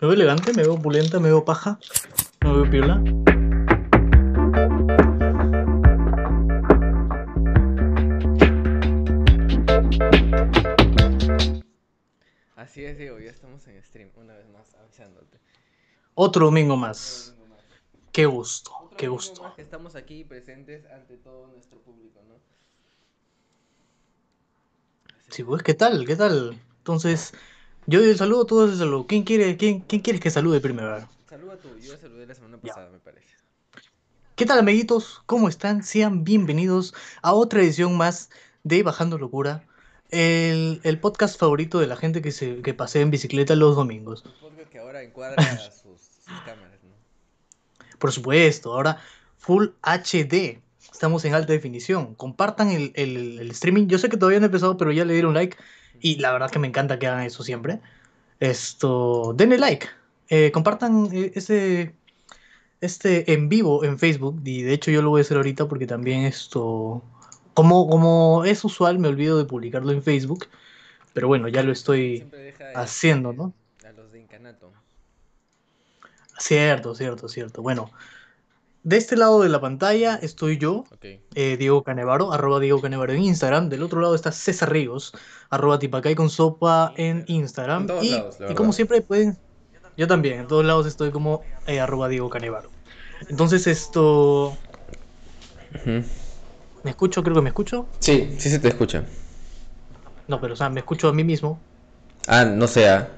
Me veo elegante, me veo opulenta, me veo paja, me veo piola. Así es, Diego, ya estamos en stream, una vez más avisándote. Otro domingo más. Qué gusto, Otro qué gusto. más que estamos aquí presentes ante todo nuestro público, ¿no? Así Sí, es. pues, ¿qué tal? ¿Qué tal? Entonces, yo doy el saludo, tú das el saludo. ¿Quién quiere, quién, quién quieres que salude primero? Saluda tú, yo ya saludé la semana Ya. pasada, me parece. ¿Qué tal, amiguitos? ¿Cómo están? Sean bienvenidos a otra edición más de Bajando Locura, el, el podcast favorito de la gente que, se, que pasea en bicicleta los domingos. Un podcast que ahora encuadra sus, sus cámaras, ¿no? Por supuesto, ahora Full HD. Estamos en alta definición. Compartan el, el- el streaming. Yo sé que todavía no he empezado, pero ya le dieron like. Y la verdad que me encanta que hagan eso siempre. Esto, denle like. Eh, compartan eh, ese, este en vivo en Facebook. Y de hecho yo lo voy a hacer ahorita porque también esto, como, como es usual, me olvido de publicarlo en Facebook. Pero bueno, ya lo estoy deja haciendo, este, ¿no? A los de Incanato. Cierto, cierto, cierto. Bueno, de este lado de la pantalla estoy yo, eh, Diego Canevaro, arroba Diego Canevaro en Instagram. Del otro lado está César Ríos, arroba Tipacay con sopa en Instagram. En todos y, lados, la y como siempre pueden, yo también, en todos lados estoy como eh, arroba Diego Canevaro. Entonces esto. ¿me escucho? Creo que me escucho. Sí, sí se te escucha. No, pero o sea, me escucho a mí mismo. Ah, no sea.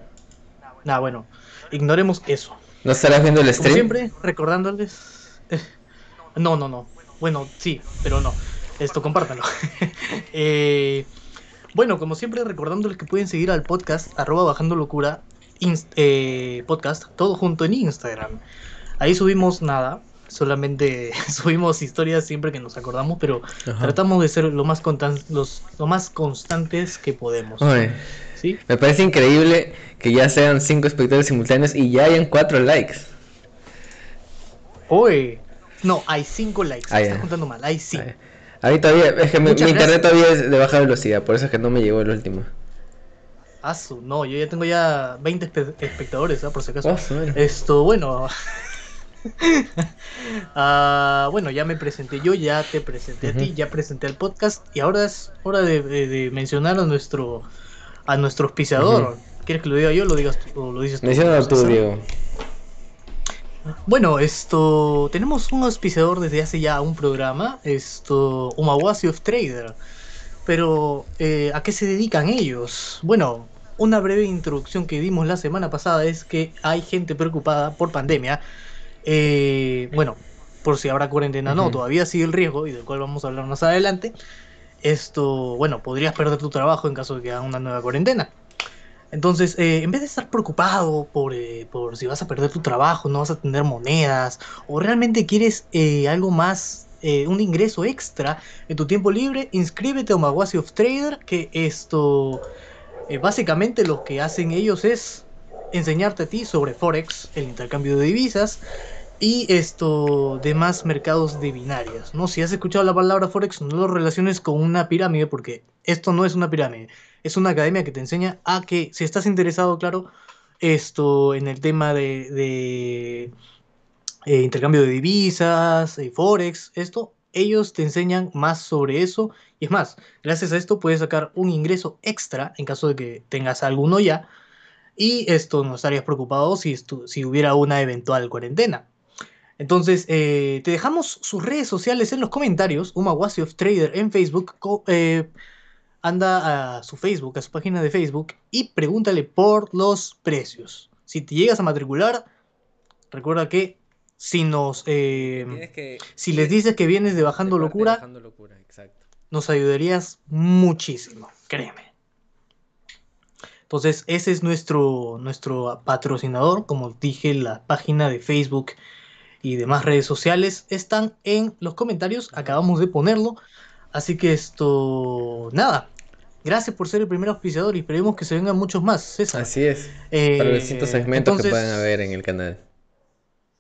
Nada, bueno, ignoremos eso. ¿No estarás viendo el Como stream? siempre, recordándoles. No, no, no. Bueno, sí, pero no. Esto, compártanlo. Eh, bueno, como siempre, recordándoles que pueden seguir al podcast, arroba bajando locura, inst- eh, podcast, todo junto en Instagram. Ahí subimos nada, solamente subimos historias siempre que nos acordamos, pero Ajá. tratamos de ser lo más, los, lo más constantes que podemos. ¿Sí? me parece increíble que ya sean cinco espectadores simultáneos y ya hayan cuatro likes. Oye, no, hay cinco likes. Ah, estás contando mal, hay cinco. Ay, A mí todavía, es que mi, internet todavía es de baja velocidad, por eso es que no me llegó el último. Asu, no, yo ya tengo ya 20 espe- espectadores, ¿ah? por si acaso. Oh. Esto, bueno. Ah, bueno, ya me presenté yo, ya te presenté a ti, ya presenté al podcast y ahora es hora de, de- de mencionar a nuestro a nuestro auspiciador. ¿Quieres que lo diga yo o lo digas tú, o lo dices tú? Menciónalo tú? Diego. Bueno, esto tenemos un auspiciador desde hace ya un programa, esto Umawasi of Trader. Pero eh, ¿a qué se dedican ellos? Bueno, una breve introducción que dimos la semana pasada es que hay gente preocupada por pandemia. Eh, bueno, por si habrá cuarentena, no, todavía sigue el riesgo y del cual vamos a hablar más adelante. Esto, bueno, podrías perder tu trabajo en caso de que haga una nueva cuarentena. Entonces, eh, en vez de estar preocupado por, eh, por si vas a perder tu trabajo, no vas a tener monedas, o realmente quieres eh, algo más, un ingreso extra en tu tiempo libre, inscríbete a Umawasi of Trader, que esto, básicamente lo que hacen ellos es enseñarte a ti sobre Forex, el intercambio de divisas, y esto, demás mercados de binarias, ¿no? Si has escuchado la palabra Forex, no lo relaciones con una pirámide, porque esto no es una pirámide es una academia que te enseña a que, si estás interesado, claro, esto en el tema de, de, eh, intercambio de divisas, eh, forex, esto, ellos te enseñan más sobre eso. Y es más, gracias a esto puedes sacar un ingreso extra en caso de que tengas alguno ya. Y esto no estarías preocupado si, si hubiera una eventual cuarentena. Entonces, eh, te dejamos sus redes sociales en los comentarios. Umawasi of Trader en Facebook. Anda a su Facebook, a su página de Facebook y pregúntale por los precios. Si te llegas a matricular, recuerda que si nos eh, que si les dices que vienes de Bajando de parte de Locura, Bajando locura, exacto. nos ayudarías muchísimo, créeme. Entonces, ese es nuestro, nuestro patrocinador. Como dije, la página de Facebook y demás redes sociales están en los comentarios. Acabamos de ponerlo. Así que esto, nada. Gracias por ser el primer auspiciador y esperemos que se vengan muchos más, César. Así es. Eh, Para los distintos segmentos entonces, que puedan haber en el canal.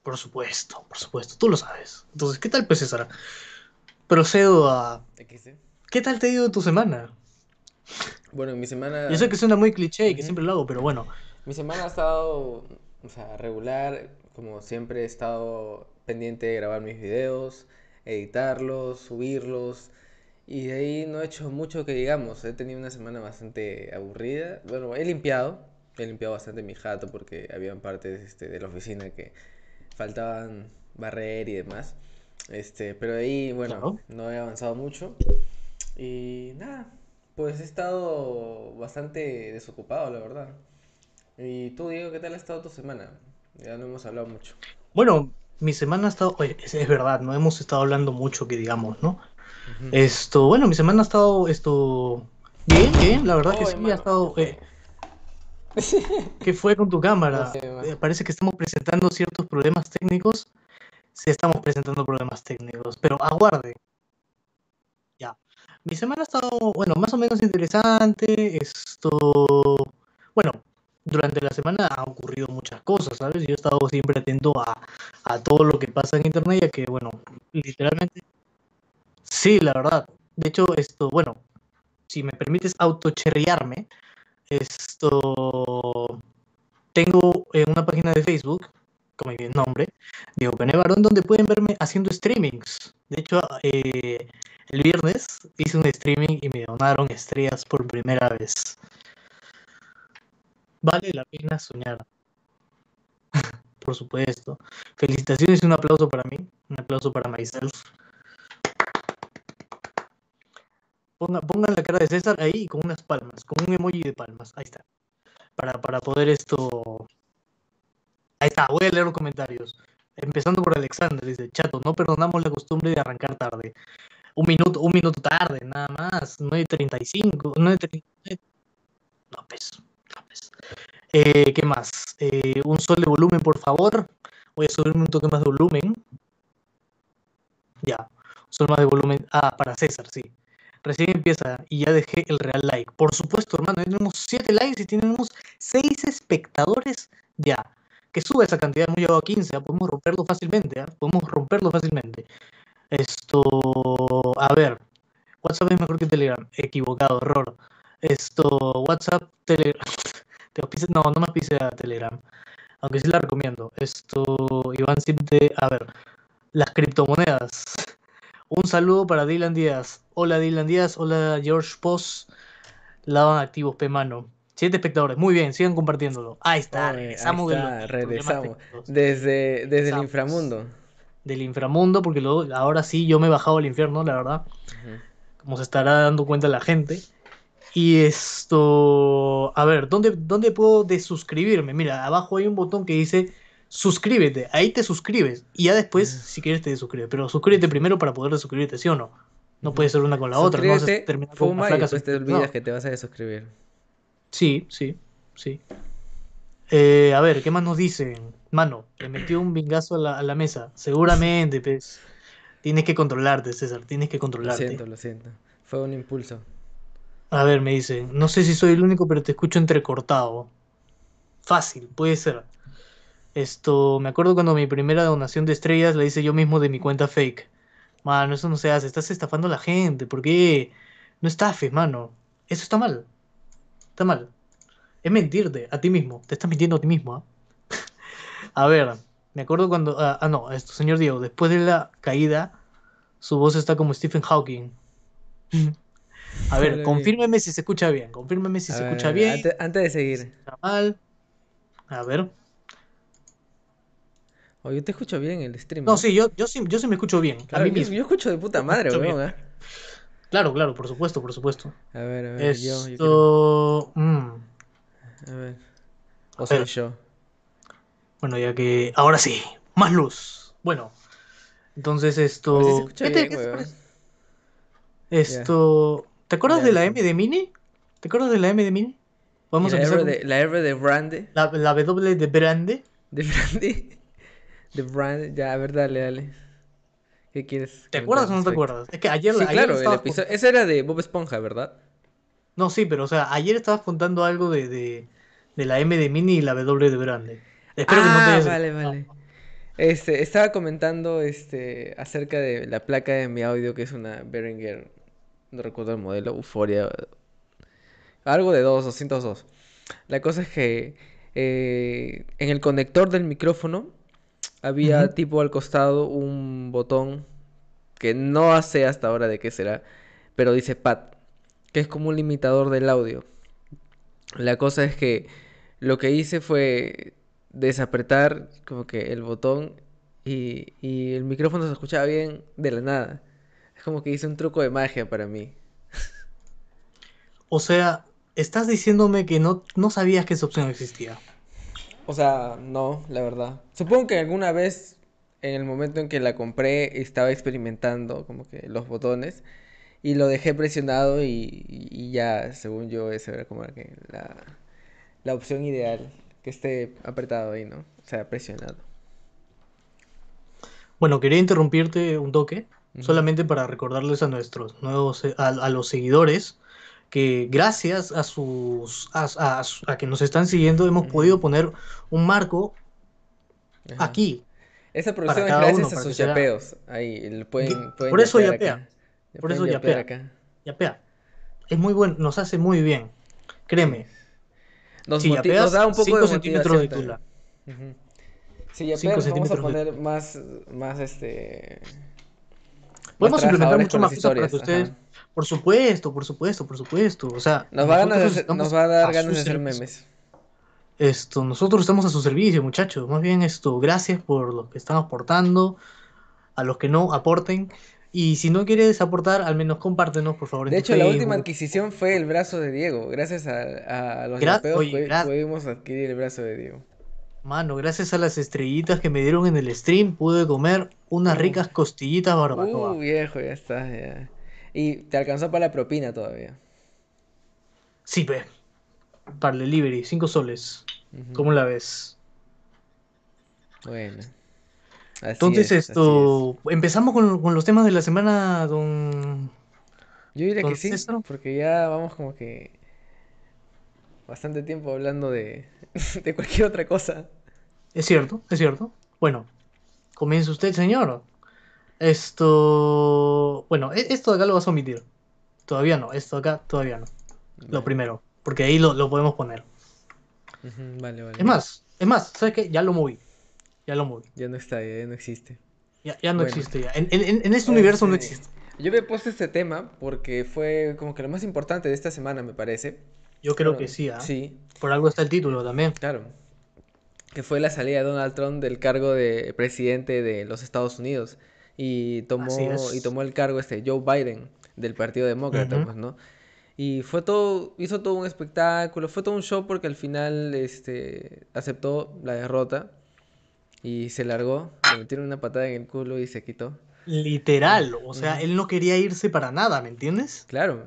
Por supuesto, por supuesto, tú lo sabes. Entonces, ¿qué tal, pues, César? Procedo a... ¿Qué tal te ha ido tu semana? Bueno, mi semana. Yo sé que suena muy cliché y que siempre lo hago, pero bueno. Mi semana ha estado O sea, regular, como siempre he estado pendiente de grabar mis videos, editarlos, subirlos. Y de ahí no he hecho mucho que digamos. He tenido una semana bastante aburrida. Bueno, he limpiado. He limpiado bastante mi jato porque habían partes este, de la oficina que faltaban barrer y demás. Este, pero de ahí, bueno, Claro. no he avanzado mucho. Y nada, pues he estado bastante desocupado, la verdad. Y tú, Diego, ¿qué tal ha estado tu semana? Ya no hemos hablado mucho. Bueno, mi semana ha estado, oye, es, es verdad, no hemos estado hablando mucho que digamos, ¿no? Esto, bueno, mi semana ha estado, esto, bien, bien, la verdad que sí, ha estado, ¿qué eh, ¿qué fue con tu No cámara? sé. Eh, parece que estamos presentando ciertos problemas técnicos. Sí, estamos presentando problemas técnicos, pero aguarde. Ya. Mi semana ha estado, bueno, más o menos interesante. Esto, bueno, durante la semana han ocurrido muchas cosas, ¿sabes? Yo he estado siempre atento a, a todo lo que pasa en internet, ya que, bueno, literalmente, sí, la verdad. De hecho, esto, bueno, si me permites autocherrearme, esto, tengo eh, una página de Facebook, como mi nombre, Diego Pene Barón, donde pueden verme haciendo streamings. De hecho, eh, el viernes hice un streaming y me donaron estrellas por primera vez. Vale la pena soñar, por supuesto. Felicitaciones y un aplauso para mí, un aplauso para myself. Ponga, pongan la cara de César ahí con unas palmas, con un emoji de palmas. Ahí está. Para, para poder esto. Ahí está, voy a leer los comentarios. Empezando por Alexander, dice, chato, no perdonamos la costumbre de arrancar tarde. Un minuto, un minuto tarde, nada más. 9.35, 9.30. No, pues, no, pues. ¿Qué más? Eh, un sol de volumen, por favor. Voy a subirme un toque más de volumen. Ya, un sol más de volumen. Ah, para César, sí. Recién empieza y ya dejé el real like. Por supuesto, hermano, ya tenemos 7 likes y tenemos 6 espectadores ya. Que sube esa cantidad, hemos llegado a 15, ¿ah? podemos romperlo fácilmente, ¿ah? podemos romperlo fácilmente. Esto, a ver, WhatsApp es mejor que Telegram, equivocado, error. Esto, WhatsApp, Telegram, no, no me auspicia Telegram, aunque sí la recomiendo. Esto, Iván Simte, a ver, las criptomonedas. Un saludo para Dylan Díaz. Hola Dylan Díaz, hola George Post. Lavan activos, P mano. Siete espectadores, muy bien, sigan compartiéndolo. Ahí está, ahí regresamos de los regresamos. Desde, desde el inframundo. del inframundo, porque luego, ahora sí yo me he bajado al infierno, la verdad, como se estará dando cuenta la gente. Y esto, a ver, ¿dónde, dónde puedo desuscribirme? Mira, abajo hay un botón que dice suscríbete, ahí te suscribes y ya después, si quieres, te desuscribes. Pero suscríbete primero para poder desuscribirte, ¿sí o no? No puede ser una con la otra, no vas a Suscríbete, terminar con una fuma y flaca después te olvidas que te vas a desuscribir. Sí, sí, sí. Eh, a ver, ¿qué más nos dicen? Mano, le metió un vingazo a la, a la mesa. Seguramente, pues. Tienes que controlarte, César, tienes que Lo controlarte. siento, lo siento. Fue un impulso. A ver, me dicen, no sé si soy el único, pero te escucho entrecortado. Fácil, puede ser. Esto, me acuerdo cuando mi primera donación de estrellas la hice yo mismo de mi cuenta fake. Mano, eso no se hace, estás estafando a la gente. ¿Por qué? No estafes, mano. Eso está mal. Está mal. Es mentirte a ti mismo. Te estás mintiendo a ti mismo, ¿ah? A ver, me acuerdo cuando. Ah, ah, no, esto, señor Diego, después de la caída, su voz está como Stephen Hawking. A ver, confírmeme si se escucha bien. Confírmeme si A se ver, escucha bien. Antes, antes de si seguir. escucha mal. A ver. Oh, yo te escucho bien el stream. No, sí, yo, yo sí, yo sí me escucho bien. A mí yo, mismo. yo escucho de puta Yo madre, weón. ¿ah? Claro, claro, por supuesto, por supuesto. A ver, a ver, yo, yo Esto. mm, A ver. O soy yo. Bueno, ya que. Ahora sí, más luz. Bueno. Entonces si se esto. ¿Qué te- bien, te? Esto. ¿Te acuerdas de la sí. M de Mini? ¿Te acuerdas de la M de Mini? Vamos a la empezar R con de, la R de Brande. la, la W de Brande. De Brande. De Brande. Ya, a ver, dale, dale. ¿Qué quieres? ¿Te acuerdas o no te acuerdas? Es que ayer, Sí, ayer claro, el episodio. Ese era de Bob Esponja, ¿verdad? No, sí, pero o sea, ayer estabas contando algo de, de, de la M de Mini y la W de Brande. Espero que no te Ah, hayas vale, vale. Este, estaba comentando este, acerca de la placa de mi audio, que es una Behringer, no recuerdo el modelo, Euphoria, algo de 2, 202. La cosa es que eh, en el conector del micrófono había tipo al costado un botón que no sé hasta ahora de qué será, pero dice pad, que es como un limitador del audio. La cosa es que lo que hice fue desapretar como que el botón y, y el micrófono se escuchaba bien de la nada. Es como que hice un truco de magia para mí. O sea, estás diciéndome que no, no sabías que esa opción existía. O sea, no, la verdad. Supongo que alguna vez, en el momento en que la compré, estaba experimentando como que los botones y lo dejé presionado y, y ya, según yo, esa era como que la, la opción ideal, que esté apretado ahí, ¿no? O sea, presionado. Bueno, quería interrumpirte un toque, solamente para recordarles a nuestros nuevos, a, a los seguidores, que gracias a sus, a, a- a que nos están siguiendo, hemos podido poner un marco ajá. aquí Esa producción es uno, gracias a sus sea, yapeos. Ahí, pueden, pueden por eso yapea, acá. Por eso yapea, acá. yapea. Es muy bueno, nos hace muy bien, créeme. Nos Si nos da un poco de 5 centímetros de tula. Si 5 yapeas, vamos a de poner más, más este, Podemos implementar mucho más cosas para que ustedes, Ajá. Por supuesto, por supuesto, por supuesto. O sea, Nos va a hacer- nos va dar a ganas de hacer memes. Esto, nosotros estamos a su servicio, muchachos. Más bien esto, gracias por los que están aportando, a los que no aporten. Y si no quieres aportar, al menos compártenos, por favor, De hecho, la última adquisición fue el brazo de Diego. Gracias a, a los Gra- yapeos Oye, pudimos adquirir el brazo de Diego. mano, gracias a las estrellitas que me dieron en el stream, pude comer unas Uh, ricas costillitas uh, barbacoa. viejo, ya está, ya. Y te alcanzó para la propina todavía. Sí, pe, para el delivery, 5 soles. ¿Cómo la ves? Bueno, así Entonces, es, así es. esto, empezamos con, con los temas de la semana, don, Yo diría don que sí, César. porque ya vamos como que bastante tiempo hablando de, de cualquier otra cosa. Es cierto, es cierto. Bueno, comienza usted, señor. Esto, bueno, e- esto de acá lo vas a omitir. Todavía no, esto de acá todavía no. Lo primero, porque ahí lo, lo podemos poner. Vale, vale. Es más, es más, ¿sabes qué? Ya lo moví. Ya lo moví. Ya no está, ya no existe. Ya, ya no Bueno, existe ya. En, en- en- este universo no este, existe. yo me he puesto este tema porque fue como que lo más importante de esta semana, me parece. Yo creo Bueno, que sí, ¿ah? sí, Por algo está el título también. claro. Que fue la salida de Donald Trump del cargo de presidente de los Estados Unidos. Y tomó, y tomó el cargo este Joe Biden del Partido Demócrata, pues, ¿no? Y fue todo, hizo todo un espectáculo, fue todo un show porque al final este, aceptó la derrota y se largó, le metieron una patada en el culo y se quitó. Literal, o sea, él no quería irse para nada, ¿me entiendes? Claro.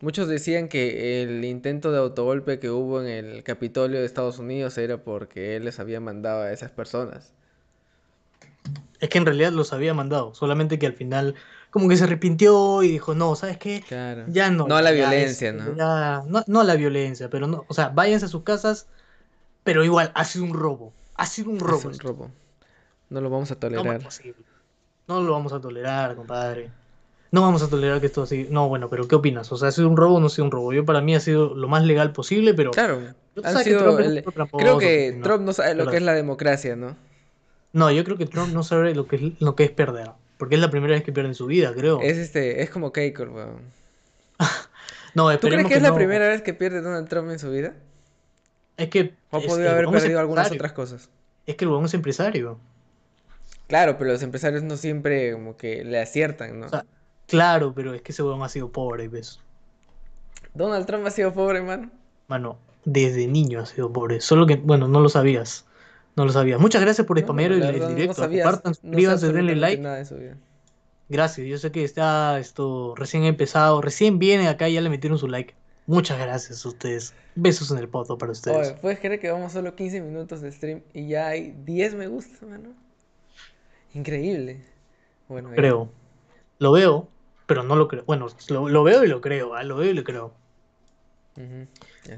Muchos decían que el intento de autogolpe que hubo en el Capitolio de Estados Unidos era porque él les había mandado a esas personas. Es que en realidad los había mandado, solamente que al final como que se arrepintió y dijo, no, ¿sabes qué? Claro. Ya no, No a la violencia, este, ¿no? ya- no, no a la violencia, pero no, o sea, váyanse a sus casas, pero igual, ha sido un robo, ha sido un robo un esto, robo. No lo vamos a ¿cómo es tolerar. No lo vamos a tolerar, compadre. No vamos a tolerar que esto así. No, bueno, pero ¿qué opinas? O sea, ¿ha sido un robo o no ha sido un robo? Yo para mí ha sido lo más legal posible, pero Claro, que sido Trump un el- tramposo, Creo que Trump no sabe lo que es la democracia, ¿no? No, yo creo que Trump no sabe lo que es, lo que es perder, porque es la primera vez que pierde en su vida, creo. Es este, es como Keiko, weón. No, ¿Tú crees que es la primera vez que pierde Donald Trump en su vida? Es que ¿O es- podido haber perdido algunas otras cosas? Es que el huevón es empresario. Claro, pero los empresarios no siempre como que le aciertan, ¿no? O sea, claro, pero es que ese huevón ha sido pobre, ¿ves? Donald Trump ha sido pobre, mano. Mano, desde niño ha sido pobre. Solo que, bueno, no lo sabías. No lo sabías. Muchas gracias por No, spamero la el, el no directo. sabías, Compartan, no sé suscríbanse, denle like. nada de. Gracias. Yo sé que está esto recién empezado. Recién viene acá y ya le metieron su like. Muchas gracias a ustedes. Besos en el poto para ustedes. Oye, ¿puedes creer que vamos solo 15 minutos de stream y ya hay 10 me gusta, mano? Increíble. Bueno. Creo. Lo veo, pero no lo creo. Bueno, lo, lo veo y lo creo. Lo veo y lo creo.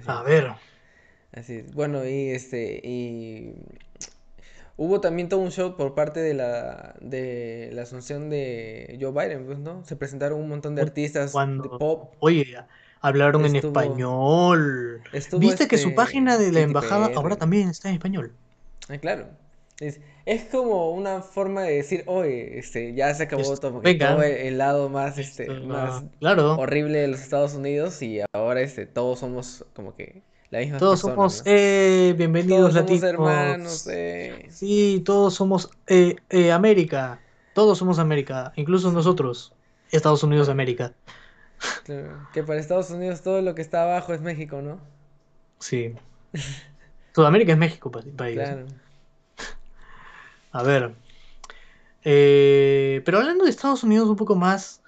A ver. Así es. Bueno, y este, y hubo también todo un show por parte de la, de la asunción de Joe Biden, pues, ¿no? Se presentaron un montón de artistas de pop. Oye, Hablaron en español. ¿Viste que su página este de la embajada ahora también está en español? Ah, claro. Es, es como una forma de decir, oye, este, ya se acabó Esto, todo, todo el, el lado más, este, esto, más claro, horrible de los Estados Unidos y ahora, este, todos somos como que las mismas todos personas, somos, ¿no? eh, bienvenidos Todos somos hermanos, latinos. eh. Sí, todos somos eh, eh, América. Todos somos América, incluso nosotros, Estados Unidos de América. Claro, que para Estados Unidos todo lo que está abajo es México, ¿no? Sí. Sudamérica es México pa- para ellos. Claro. A ver. eh, pero hablando de Estados Unidos un poco más,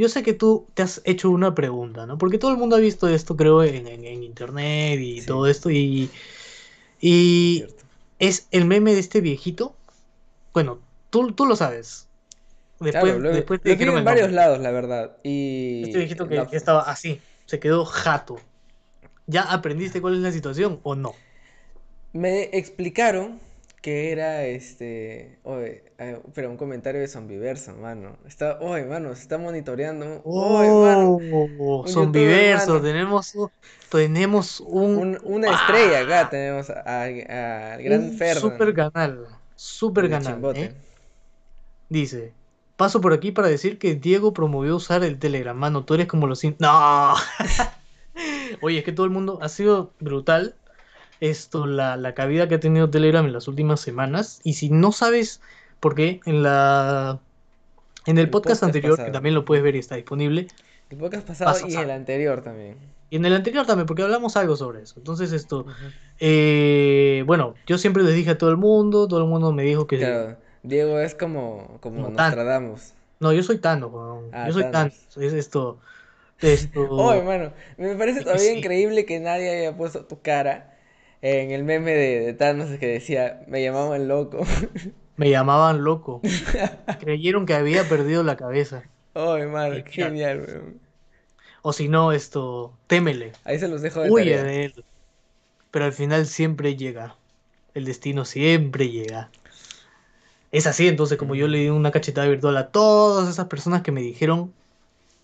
yo sé que tú te has hecho una pregunta, ¿no? Porque todo el mundo ha visto esto, creo, en, en- en internet y Sí, todo esto. Y, y es el meme de este viejito. Bueno, tú, tú lo sabes. Claro, Después, lo, después te lo en varios nombre. lados, la verdad. Este Y viejito que, la- que estaba así, se quedó jato. ¿Ya aprendiste cuál es la situación o no? me explicaron que era este. Oye, eh, pero un comentario de Zombiverso, mano. Está, oye, mano, se está monitoreando. Oye, mano. Oh, zombiverso, tenemos, tenemos un, Un- una estrella acá tenemos a- a- al gran Fernan. super canal, super canal. ¿eh? Dice, paso por aquí para decir que Diego promovió usar el Telegram, mano, tú eres como los... No, oye, es que todo el mundo ha sido brutal esto, la, la cabida que ha tenido Telegram en las últimas semanas, y si no sabes por qué, en la... En el El podcast podcast anterior, que también lo puedes ver y está disponible, El podcast pasado y el anterior también. y en el anterior también, porque hablamos algo sobre eso. Entonces esto, eh, bueno, yo siempre les dije a todo el mundo, todo el mundo me dijo que... Claro, Diego es como, como Como Thanos. Nostradamus. No, yo soy Tano, weón. Ah, Yo soy Thanos. Tano. Es esto. Esto. Oh, hermano, me parece todavía sí. increíble que nadie haya puesto tu cara en el meme de, de Thanos que decía, me llamaban loco. Me llamaban loco. Creyeron que había perdido la cabeza. Oh, qué claro. genial, weón. O si no, esto. Témele. Ahí se los dejo de Huye tarea. de él. Pero al final siempre llega. El destino siempre llega. Es así, entonces, como yo le di una cachetada virtual a todas esas personas que me dijeron,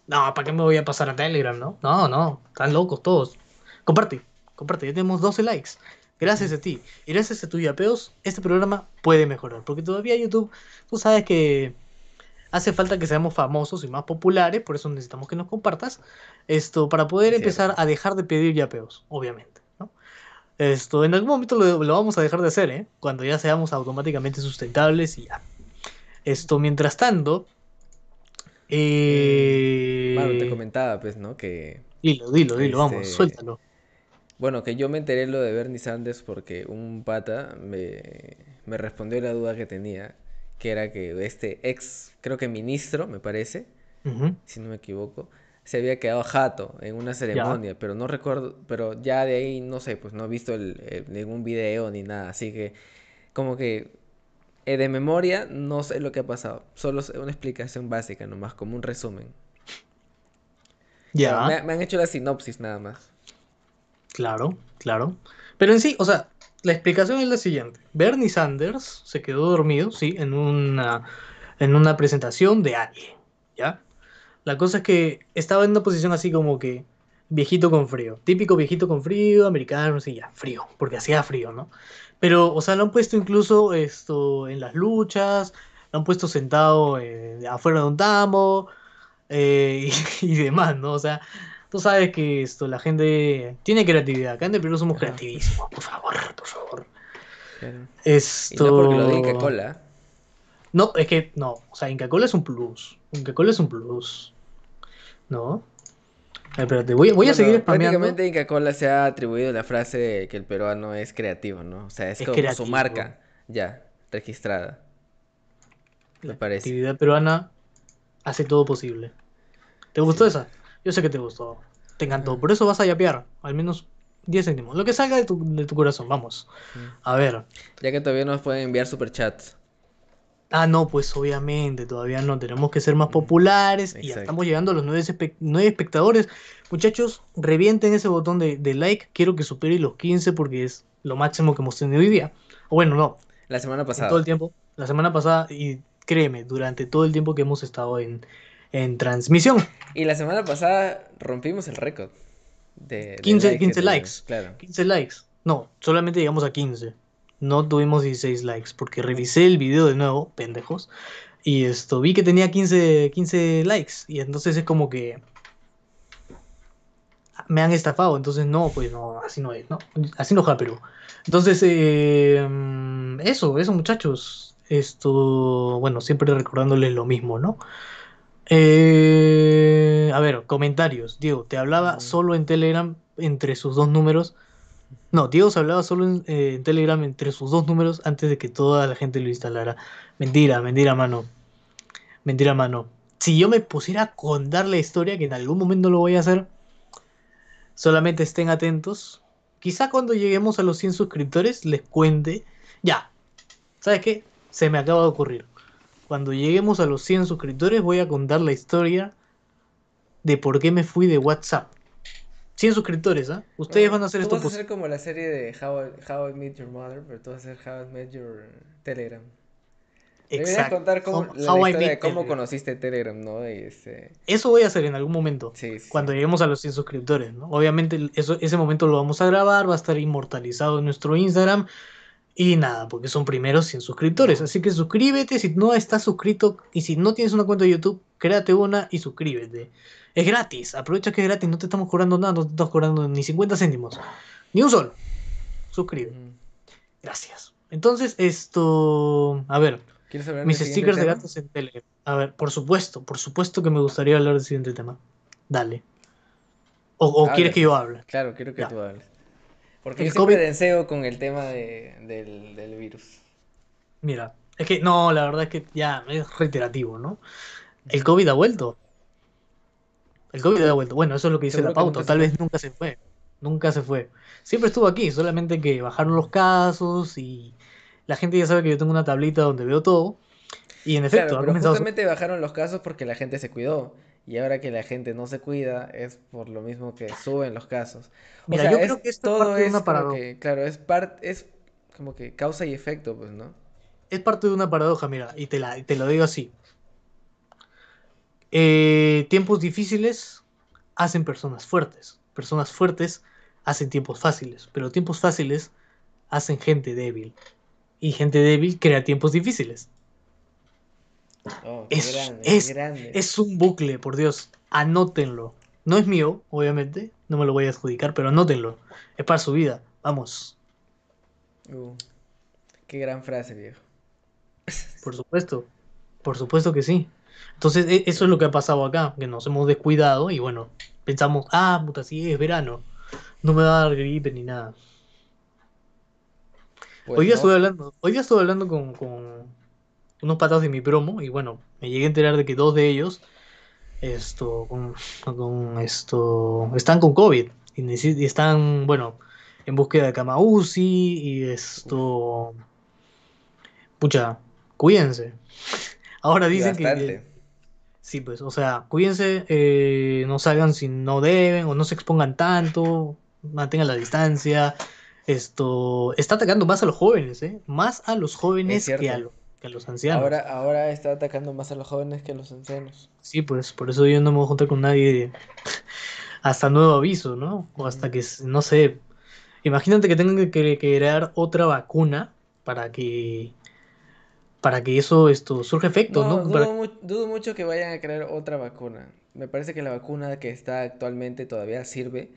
no, ¿para qué me voy a pasar a Telegram, no? No, no, están locos todos. Comparte, comparte, ya tenemos 12 likes. Gracias a ti. Y gracias a tus yapeos, este programa puede mejorar. Porque todavía YouTube, tú sabes que hace falta que seamos famosos y más populares, por eso necesitamos que nos compartas. Esto, para poder empezar a dejar de pedir yapeos, obviamente. ¿no? Esto, en algún momento lo, lo vamos a dejar de hacer, ¿eh? Cuando ya seamos automáticamente sustentables y ya. Esto, mientras tanto. Eh... Mano, te comentaba, pues, ¿no? Que, Dilo, dilo, dilo, vamos, Este, suéltalo. Bueno, que yo me enteré lo de Bernie Sanders porque un pata me, me respondió la duda que tenía, que era que este ex, creo que ministro, me parece, si no me equivoco, se había quedado jato en una ceremonia, pero no recuerdo, pero ya de ahí no sé, pues no he visto el, el- ningún video ni nada, así que como que eh, de memoria no sé lo que ha pasado, solo una explicación básica nomás, como un resumen. Ya. Me han hecho la sinopsis nada más. Claro, claro. Pero en sí, o sea, la explicación es la siguiente. Bernie Sanders se quedó dormido, sí, en una, en una presentación de alguien, ¿ya? La cosa es que estaba en una posición así como que viejito con frío. Típico viejito con frío, americano, sí, ya, frío, porque hacía frío, ¿no? Pero, o sea, lo han puesto incluso esto en las luchas, lo han puesto sentado eh, afuera de un tambo eh, y, y demás, ¿no? O sea, tú sabes que esto, la gente tiene creatividad. Acá en el Perú somos Ajá. creativísimos, por favor, por favor. Claro. Esto... Y no porque lo diga Cola. No, es que no, o sea, Inca Cola es un plus. Inca Cola es un plus. ¿No? A ver, espérate, voy, voy a seguir spameando. prácticamente Inca Cola se ha atribuido la frase de que el peruano es creativo, ¿no? O sea, es, Es como su marca ya registrada. La parece. actividad peruana hace todo posible. ¿Te gustó esa? Yo sé que te gustó. Te encantó. Ajá. Por eso vas a yapear. Al menos 10 céntimos. Lo que salga de tu, de tu corazón. Vamos. Mm. A ver. Ya que todavía nos pueden enviar superchats. Ah, no, pues obviamente. Todavía no. Tenemos que ser más populares. Y ya estamos llegando a los 9, espectadores. Muchachos, revienten ese botón de, de like. Quiero que supere los 15 porque es lo máximo que hemos tenido hoy día. O bueno, no. La semana en pasada. todo el tiempo. La semana pasada. Y créeme, durante todo el tiempo que hemos estado en, en transmisión. Y la semana pasada rompimos el récord. de, de 15, like que 15 tuvieron, likes. Claro. 15 likes. No, solamente llegamos a 15. No tuvimos 16 likes porque revisé el video de nuevo, pendejos. Y esto vi que tenía 15, 15 likes. Y entonces es como que me han estafado. Entonces no, pues no, así no es, ¿no? Así no juega Perú. Entonces, eh, eso, eso muchachos. Esto, bueno, siempre recordándoles lo mismo, ¿no? Eh, a ver, comentarios. Diego, te hablaba Mm. solo en Telegram entre sus dos números. No, Diego se hablaba solo en, eh, en Telegram entre sus dos números antes de que toda la gente lo instalara. Mentira, mentira, mano. Mentira, mano. Si yo me pusiera a contar la historia, que en algún momento lo voy a hacer, solamente estén atentos. Quizá cuando lleguemos a los 100 suscriptores les cuente. Ya, ¿sabes qué? Se me acaba de ocurrir. Cuando lleguemos a los 100 suscriptores voy a contar la historia de por qué me fui de WhatsApp. 100 suscriptores, ¿ah? Ustedes van a hacer Tú esto vas a hacer como la serie de How, I- How I Met Your Mother, pero tú vas a hacer How I Met Your Telegram. Exacto. contar cómo, How- la, how historia de cómo Telegram. conociste Telegram, ¿no? Y este, Eso voy a hacer en algún momento. sí, sí, Cuando lleguemos a los 100 suscriptores, ¿no? Obviamente eso, ese momento lo vamos a grabar, va a estar inmortalizado en nuestro Instagram. Y nada, porque son primeros 100 suscriptores. Así que suscríbete si no estás suscrito y si no tienes una cuenta de YouTube, créate una y suscríbete. Es gratis, aprovecha que es gratis, no te estamos cobrando nada, no te estamos cobrando ni 50 céntimos, ni un solo. Suscribe, Ujú. gracias. Entonces, esto, a ver, ¿Quieres hablar mis stickers de gatos en Telegram. A ver, por supuesto, por supuesto que me gustaría hablar del siguiente tema. Dale. O, quieres que yo hable. Claro, quiero que Ya. tú hables. Porque El yo siempre COVID- deseo con el tema de, del, del virus. Mira, es que no, la verdad es que ya es reiterativo, ¿no? El COVID ha vuelto. El COVID ha vuelto. Bueno, eso es lo que dice Seguro la pauta. Tal vez nunca se fue. Nunca se fue. Siempre estuvo aquí, solamente que bajaron los casos y la gente ya sabe que yo tengo una tablita donde veo todo. Y en efecto, Claro, ha pero justamente bajaron los casos porque la gente se cuidó. Y ahora que la gente no se cuida, es por lo mismo que suben los casos. O Mira, sea, yo es- creo que esto es todo es como que, claro, es parte, es como que causa y efecto, pues, ¿no? Es parte de una paradoja, mira, y te, la, te lo digo así. Eh, tiempos difíciles hacen personas fuertes. Personas fuertes hacen tiempos fáciles. Pero tiempos fáciles hacen gente débil. Y gente débil crea tiempos difíciles. Oh, Es- grande, es- grande. Es un bucle, por Dios. Anótenlo. No es mío, obviamente. No me lo voy a adjudicar, pero anótenlo. Es para su vida. Vamos. Uh, qué gran frase, viejo. Por supuesto. Por supuesto que sí. Entonces, e- eso es lo que ha pasado acá, que nos hemos descuidado y bueno, pensamos, ah, puta, sí, es verano. No me va a dar gripe ni nada. Pues hoy día no. estuve hablando, hoy día estuve hablando con, con unos patas de mi promo y bueno, me llegué a enterar de que dos de ellos esto, con, con esto, están con COVID y, están, bueno, en búsqueda de cama UCI y esto, pucha, cuídense. Ahora dicen que. Sí, pues, o sea, cuídense, eh, no salgan si no deben o no se expongan tanto, mantengan la distancia. Esto está atacando más a los jóvenes, ¿eh? Más a los jóvenes que a, lo- que a los ancianos. Ahora, ahora está atacando más a los jóvenes que a los ancianos. Sí, pues, por eso yo no me voy a juntar con nadie hasta nuevo aviso, ¿no? O hasta que, no sé, imagínate que tengan que, crear otra vacuna para que, para que eso, esto, surja efecto, No, ¿no? Para- dudo, mu- dudo mucho que vayan a crear otra vacuna. Me parece que la vacuna que está actualmente todavía sirve,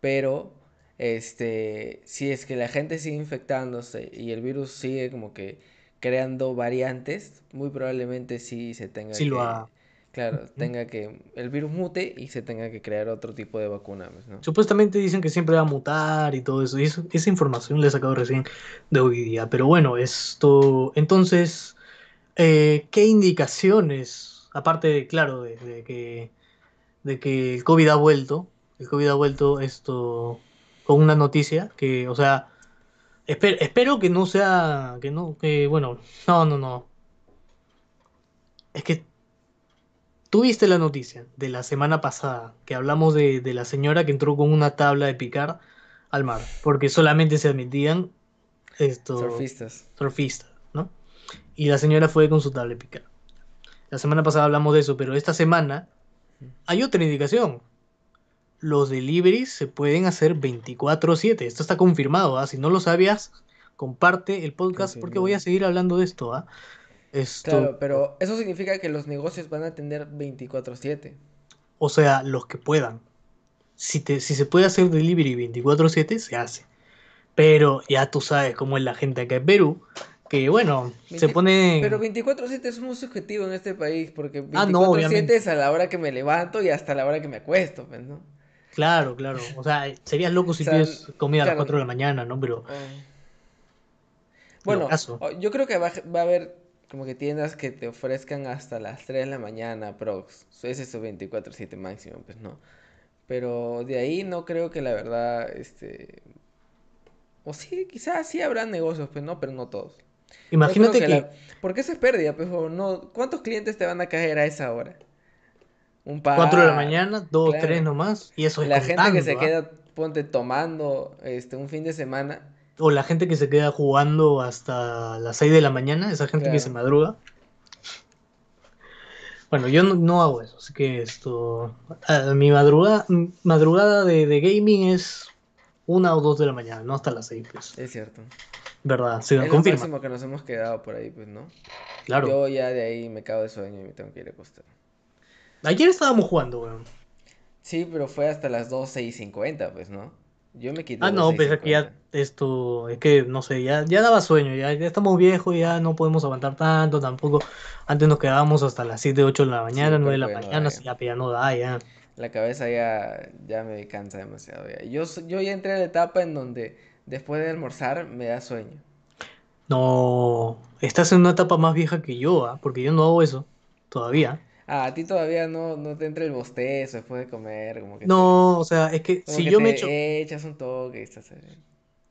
pero este, si es que la gente sigue infectándose y el virus sigue como que creando variantes, muy probablemente sí se tenga Sí lo que, haga. claro, Ujú. tenga que el virus mute y se tenga que crear otro tipo de vacuna, pues, ¿no? Supuestamente dicen que siempre va a mutar y todo eso. Y eso- esa información la he sacado recién de hoy día. Pero bueno, esto. Entonces, eh, ¿qué indicaciones? Aparte, de, claro, de, de que, de que el COVID ha vuelto. El COVID ha vuelto esto con una noticia que, o sea, esper- espero que no sea. Que no, que bueno, no, no, no. Es que Tú viste la noticia de la semana pasada que hablamos de, de la señora que entró con una tabla de picar al mar, porque solamente se admitían esto, Surfistas. surfistas, ¿no? Y la señora fue con su tabla de picar. La semana pasada hablamos de eso, pero esta semana hay otra indicación. Los deliveries se pueden hacer 24/7. Esto está confirmado, ¿ah? Si no lo sabías, comparte el podcast porque voy a seguir hablando de esto, ¿ah? Esto... Claro, pero eso significa que los negocios van a atender 24/7. O sea, los que puedan. Si, te, si se puede hacer delivery 24/7, se hace. Pero ya tú sabes cómo es la gente acá en Perú, que bueno, se pone... Pero 24/7 es muy subjetivo en este país, porque 24/7 ah, no, es a la hora que me levanto y hasta la hora que me acuesto, pues, ¿no? Claro, claro. O sea, serías loco si tienes comida a las 4 de la mañana, ¿no? Pero... Ah. Bueno, yo creo que va, va, a haber como que tiendas que te ofrezcan hasta las 3 de la mañana, prox. Ese es su 24/7 máximo, pues, ¿no? Pero de ahí no creo que la verdad, este... O sí, quizás sí habrá negocios, pues, ¿no? Pero no todos. Imagínate que... ¿Por qué se pérdida? Pues, no... ¿Cuántos clientes te van a caer a esa hora? Un par. 4 de la mañana, 2, 3 nomás. Y eso es La gente que se ¿ah? queda, ponte, tomando este, un fin de semana. O la gente que se queda jugando hasta las 6 de la mañana, esa gente que se madruga. Bueno, yo no, hago eso, así que esto. mi madrugada, madrugada de, de, gaming es una o dos de la mañana, no hasta las 6, pues. Es cierto. ¿Verdad? Sí, es confirma. lo máximo que nos hemos quedado por ahí, pues, ¿no? Claro. Yo ya de ahí me cago de sueño y me tengo que ir a acostar. Ayer estábamos jugando, weón. Sí, pero fue hasta las 12 y 50, pues, ¿no? Yo me quité. Ah, no, pues aquí ya esto, es que no sé, ya, ya daba sueño, ya, ya estamos viejos, ya no podemos aguantar tanto, tampoco. Antes nos quedábamos hasta las 7, 8 de la mañana, 9 de la mañana, ya, ya no da, ya. La cabeza ya, ya me cansa demasiado. Ya. Yo, yo ya entré a la etapa en donde después de almorzar me da sueño. No, estás en una etapa más vieja que yo, ¿ah? porque yo no hago eso todavía. Ah, a ti todavía no, no te entra el bostezo después de comer, como que No, o sea, es que si yo me echo... echas un toque, estás...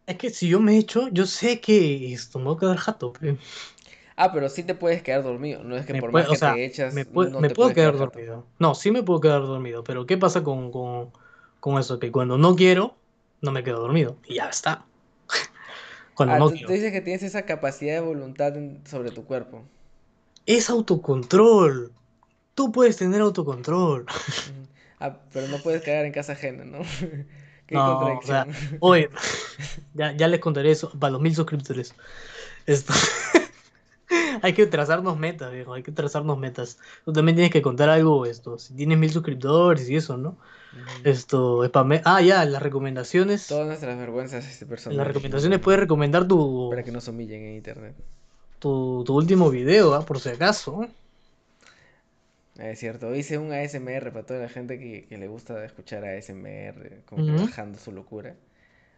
Es que si yo me echo, yo sé que esto me va a quedar jato. Ah, pero sí te puedes quedar dormido, no es que por más que te echas, me, me puedo quedar dormido. No, sí me puedo quedar dormido, pero ¿qué pasa con, con, con eso? Que cuando no quiero, no me quedo dormido. Y ya está. cuando ah, no tú, quiero. Tú dices que tienes esa capacidad de voluntad sobre tu cuerpo. Es autocontrol. Tú puedes tener autocontrol. Ah, pero no puedes quedar en casa ajena, ¿no? Qué no, o sea, oye, ya, ya, les contaré eso para los mil suscriptores. Esto. hay que trazarnos metas, viejo, hay que trazarnos metas. Tú también tienes que contar algo, esto, si tienes mil suscriptores y eso, ¿no? Esto, spam... Ah, ya, las recomendaciones. Todas nuestras vergüenzas este personaje. las recomendaciones puedes recomendar tu... Para que nos humillen en internet. Tu, tu último video, ¿ah? por si acaso. Es cierto, hice un ASMR para toda la gente que, le gusta escuchar ASMR, como que bajando su locura.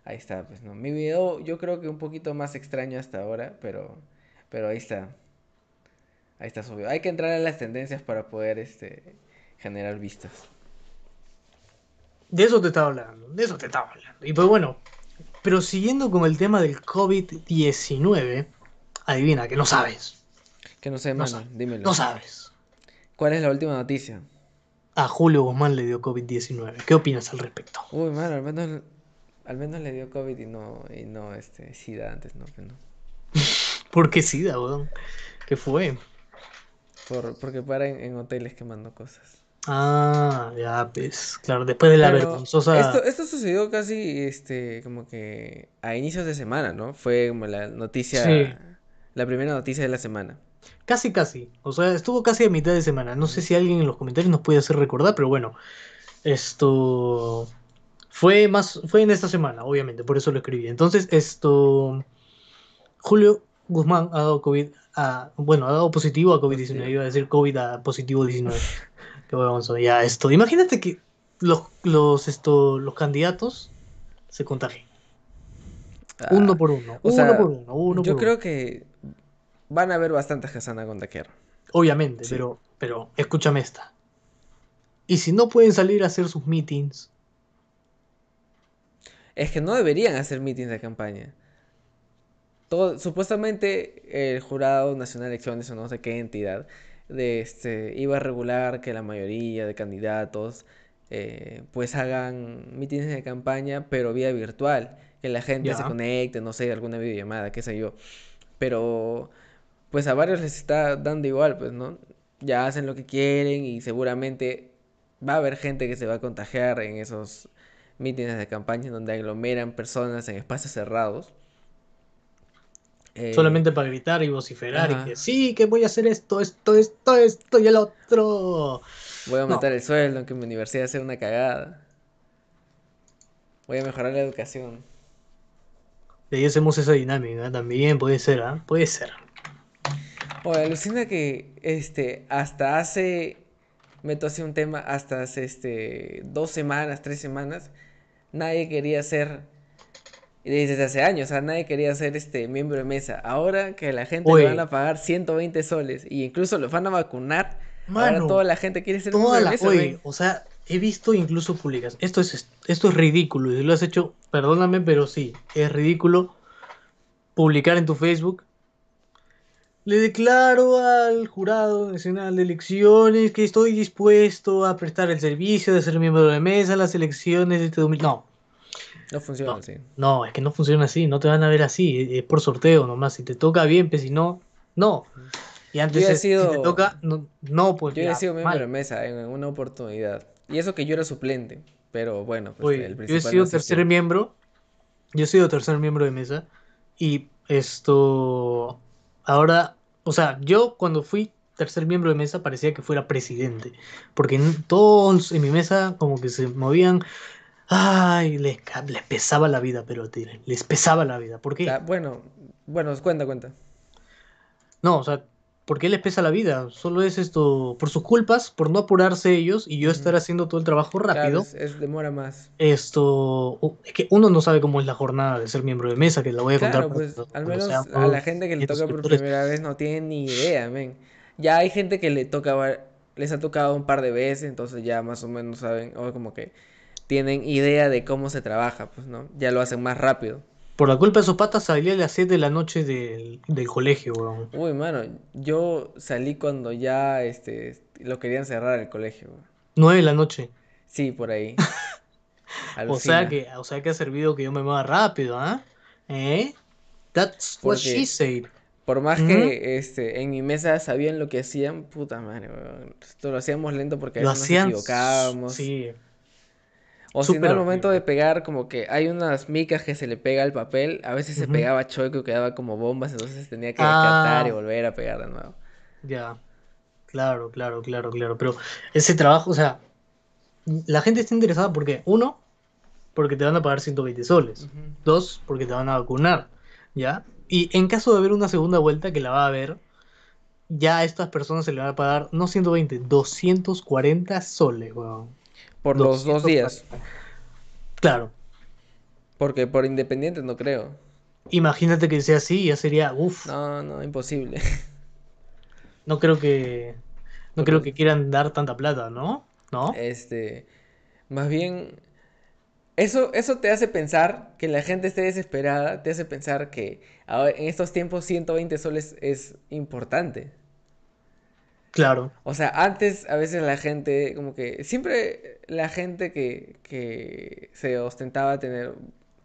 Ahí está, pues no. Mi video yo creo que un poquito más extraño hasta ahora, pero, pero ahí está. Ahí está subido. Hay que entrar en las tendencias para poder este, generar vistas. De eso te estaba hablando, de eso te estaba hablando. Y pues bueno, pero siguiendo con el tema del COVID-19, adivina, que no sabes. Que no sé, mano, dímelo. No sabes. ¿Cuál es la última noticia? A Julio Guzmán le dio COVID-19. ¿Qué opinas al respecto? Uy, mano, al menos, al menos le dio COVID y no, y no este, SIDA antes, ¿no? no. ¿Por qué SIDA, weón? ¿Qué fue? Por, porque para en, hoteles quemando cosas. Ah, ya, pues, claro, después de la vergonzosa... Esto, esto sucedió casi, este, como que a inicios de semana, ¿no? Fue como la noticia, la primera noticia de la semana. Casi, casi. O sea, estuvo casi a mitad de semana. No sé si alguien en los comentarios nos puede hacer recordar, pero bueno. Esto fue más fue en esta semana, obviamente, por eso lo escribí. Entonces, esto Julio Guzmán ha dado COVID a, bueno, ha dado positivo a COVID-19, iba a decir COVID a positivo 19. Qué bueno, ya esto. Imagínate que los los esto los candidatos se contagien. uno por uno, uno por uno, uno Yo creo que van a haber bastantes que se van a contagiar. Obviamente, pero, pero escúchame esta. ¿Y si no pueden salir a hacer sus meetings? Es que no deberían hacer meetings de campaña. Todo, supuestamente el Jurado Nacional de Elecciones o no sé qué entidad de este, iba a regular que la mayoría de candidatos eh, pues hagan meetings de campaña pero vía virtual, que la gente se conecte, no sé, alguna videollamada, qué sé yo. Pero pues a varios les está dando igual, pues, ¿no? Ya hacen lo que quieren y seguramente va a haber gente que se va a contagiar en esos mítines de campaña donde aglomeran personas en espacios cerrados. Eh, Solamente para gritar y vociferar y que sí, que voy a hacer esto, esto, esto, esto y el otro. Voy a aumentar el sueldo, que mi universidad sea una cagada. Voy a mejorar la educación. De ahí hacemos esa dinámica también, puede ser, ¿ah? Puede ser. O alucina que este, hasta hace, meto así un tema, hasta hace este, dos semanas, tres semanas, nadie quería ser, desde hace años, o sea, nadie quería ser este miembro de mesa. Ahora que la gente le van a pagar 120 soles y incluso los van a vacunar, ahora toda la gente quiere ser miembro de mesa. o sea, he visto incluso públicas. Esto es, esto es ridículo. Y lo has hecho, perdóname, pero sí, es ridículo publicar en tu Facebook le declaro al Jurado Nacional de Elecciones que estoy dispuesto a prestar el servicio de ser miembro de la mesa en las elecciones de este domingo. No. No funciona así. No, es que no funciona así, no te van a ver así, es por sorteo nomás. Si te toca bien, pues si no, no. Y antes si te toca, no, no pues. Yo he sido miembro de mesa en una oportunidad. Y eso que yo era suplente. Pero bueno, pues el principal Yo he sido tercer miembro. Yo he sido tercer miembro de mesa. Y esto. Ahora o sea, yo cuando fui tercer miembro de mesa parecía que fuera presidente, porque todos en mi mesa como que se movían, ay, les, les pesaba la vida, pero les pesaba la vida. ¿Por qué? bueno, bueno, cuenta, cuenta. No, o sea, ¿por qué les pesa la vida? Solo es esto, por sus culpas, por no apurarse ellos y yo estar haciendo todo el trabajo rápido. Claro, es, demora más. Esto, es que uno no sabe cómo es la jornada de ser miembro de mesa, que la voy a contar. Pues, al menos a la gente que le toca por primera vez no tiene ni idea, men. Ya hay gente que le toca, les ha tocado un par de veces, entonces ya más o menos saben, o como que tienen idea de cómo se trabaja, pues, ¿no? Ya lo hacen más rápido. Por la culpa de sus patas salí a las 7 de la noche del, colegio, weón. Uy, mano, yo salí cuando ya este, lo querían cerrar el colegio. 9 de la noche. Sí, por ahí. o, sea que, o sea que ha servido que yo me mueva rápido, ¿ah? ¿Eh? That's what she said. Por más que este, en mi mesa sabían lo que hacían, puta madre, weón. Esto lo hacíamos lento porque a veces nos equivocábamos. Sí. O si no, al momento de pegar, como que hay unas micas que se le pega al papel, a veces se pegaba choque o quedaba como bombas, entonces tenía que descartar y ah. volver a pegar de nuevo. Ya, claro, claro, claro, claro. Pero ese trabajo, o sea, la gente está interesada porque, uno, porque te van a pagar 120 soles. Dos, porque te van a vacunar, ¿ya? Y en caso de haber una segunda vuelta, que la va a haber, ya a estas personas se le van a pagar, no 120, 240 soles, weón. Por los dos días. Claro. Porque por independiente no creo. Imagínate que sea así, ya sería, uff. No, no, imposible. No creo que. No creo que quieran dar tanta plata, ¿no? ¿No? Este. Más bien. Eso, eso te hace pensar que la gente esté desesperada, te hace pensar que en estos tiempos 120 soles es importante. Claro. O sea, antes a veces la gente, como que, siempre la gente que, que se ostentaba tener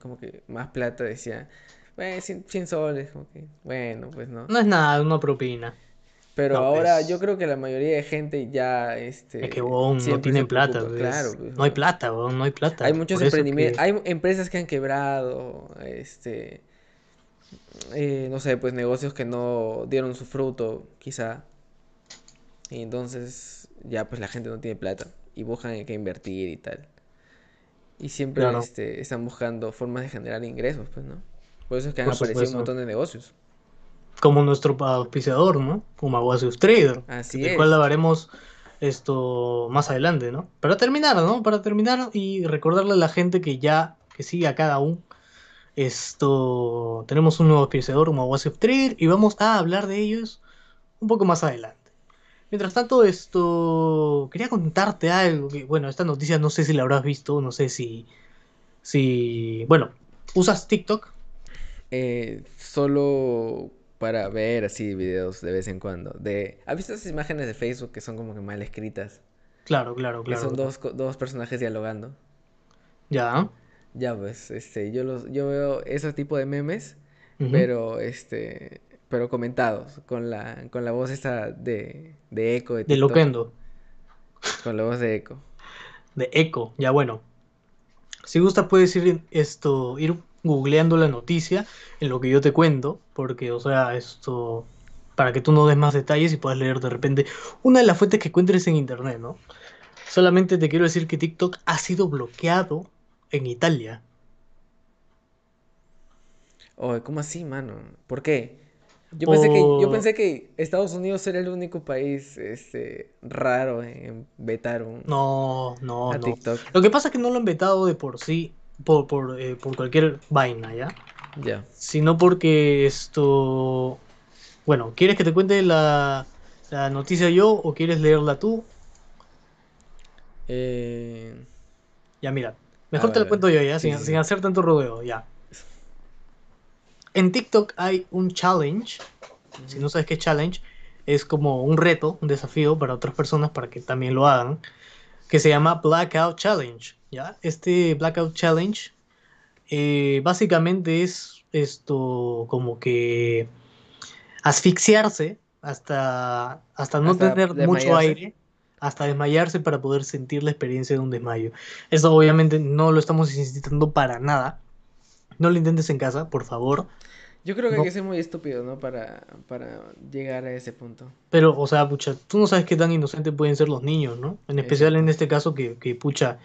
como que más plata decía, bueno, 100, soles, como que, bueno, pues no. No es nada, una propina. Pero ahora pues. yo creo que la mayoría de gente ya, este... Es que, no tiene plata, pues. claro. Pues, no, hay plata, no hay plata. Hay muchos emprendimientos, hay empresas que han quebrado, este... Eh, no sé, pues negocios que no dieron su fruto, quizá. Y entonces ya pues la gente no tiene plata y buscan en qué invertir y tal. Y siempre este, están buscando formas de generar ingresos, pues, ¿no? Por eso es que han aparecido un montón de negocios. Como nuestro auspiciador, ¿no? Como Aguasius Trader. Así del cual hablaremos esto más adelante, ¿no? Para terminar, ¿no? Para terminar y recordarle a la gente que ya, que sigue a cada uno, esto, tenemos un nuevo auspiciador como Aguasius Trader y vamos a hablar de ellos un poco más adelante. Mientras tanto, esto. Quería contarte algo. Que, bueno, esta noticia no sé si la habrás visto. No sé si. Si. Bueno, ¿usas TikTok? Eh, solo para ver así videos de vez en cuando. De... ¿Has visto esas imágenes de Facebook que son como que mal escritas? Claro, claro, claro. Que son dos, dos personajes dialogando. Ya. Ya, pues, este, yo los, yo veo ese tipo de memes, pero este, pero comentados, con la, con la voz esta de, de eco. De, Loquendo. Con la voz de eco. de Echo. Ya bueno. Si gusta puedes ir esto, ir googleando la noticia en lo que yo te cuento, porque, o sea, esto, para que tú no des más detalles y puedas leer de repente una de las fuentes que encuentres en internet, ¿no? Solamente te quiero decir que TikTok ha sido bloqueado en Italia. Oye, ¿cómo así, mano? ¿Por qué? Yo pensé que, yo Por... pensé que Estados Unidos era el único país este, raro en vetar un, No, no, a no. TikTok. Lo que pasa es que no lo han vetado de por sí, por, por, eh, por cualquier vaina, ¿ya? Ya. Sino porque esto... Bueno, ¿quieres que te cuente la, la noticia yo o quieres leerla tú? Eh, Ya, mira. a Mejor te ver, la cuento yo, ¿ya? Sí, Sin, sí, sin sí. hacer tanto rodeo, ya. En TikTok hay un challenge. Si no sabes qué es challenge, es como un reto, un desafío para otras personas para que también lo hagan, que se llama Blackout Challenge, ¿ya? Este Blackout Challenge eh, básicamente es esto como que asfixiarse hasta, hasta no Hasta tener mucho aire, hasta desmayarse para poder sentir la experiencia de un desmayo. Eso obviamente no lo estamos incitando para nada. No lo intentes en casa, por favor. Yo creo que hay que ser muy estúpido, ¿no? Para, para llegar a ese punto. pero, o sea, pucha, tú no sabes qué tan inocentes pueden ser los niños, ¿no? En especial en este caso que, que pucha,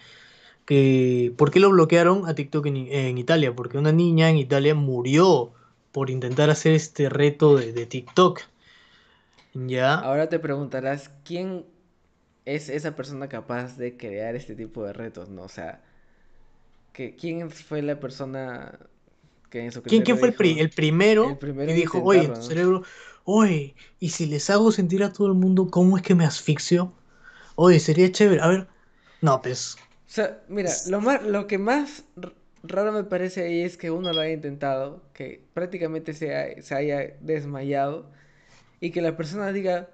que ¿por qué lo bloquearon a TikTok en, en Italia? Porque una niña en Italia murió por intentar hacer este reto de, de TikTok, ¿ya? Ahora te preguntarás, ¿quién es esa persona capaz de crear este tipo de retos, ¿no? O sea, que, ¿quién fue la persona que en su ¿Quién, quién fue el, pri- el el primero primero que dijo, oye, tu cerebro, oye, ¿y si les hago sentir a todo el mundo cómo es que me asfixio? Oye, sería chévere. A ver, no, pues, O sea, mira, lo más, lo que más raro me parece ahí es que uno lo haya intentado, que prácticamente se, ha- se haya desmayado y que la persona diga,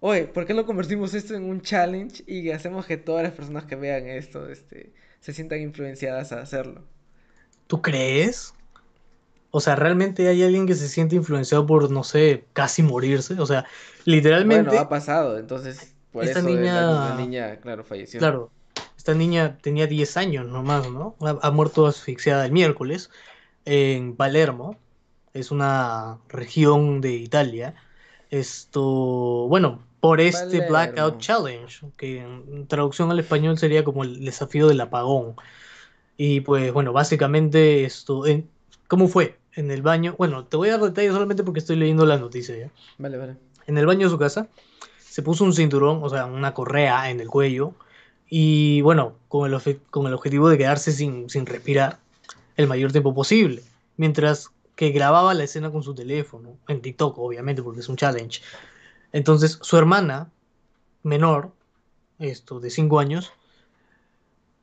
oye, ¿por qué no convertimos esto en un challenge y hacemos que todas las personas que vean esto, este, se sientan influenciadas a hacerlo? ¿tú crees? O sea, ¿realmente hay alguien que se siente influenciado por, no sé, casi morirse? O sea, Bueno, ha literalmente, pasado, entonces por esta eso la, la niña, niña, claro, falleció. claro, esta niña tenía 10 años nomás, ¿no? Ha, ha muerto asfixiada el miércoles en Palermo, es una región de Italia. Esto, bueno, por este Blackout. Challenge, que en traducción al español sería como el desafío del apagón. Y pues bueno, básicamente esto, en- ¿cómo fue? En el baño, bueno, te voy a dar detalles solamente porque estoy leyendo la noticia ya. Vale, vale. En el baño de su casa se puso un cinturón, o sea, una correa en el cuello y bueno, con el, con el objetivo de quedarse sin, sin respirar el mayor tiempo posible, mientras que grababa la escena con su teléfono, en TikTok obviamente porque es un challenge. Entonces su hermana menor, esto de 5 años,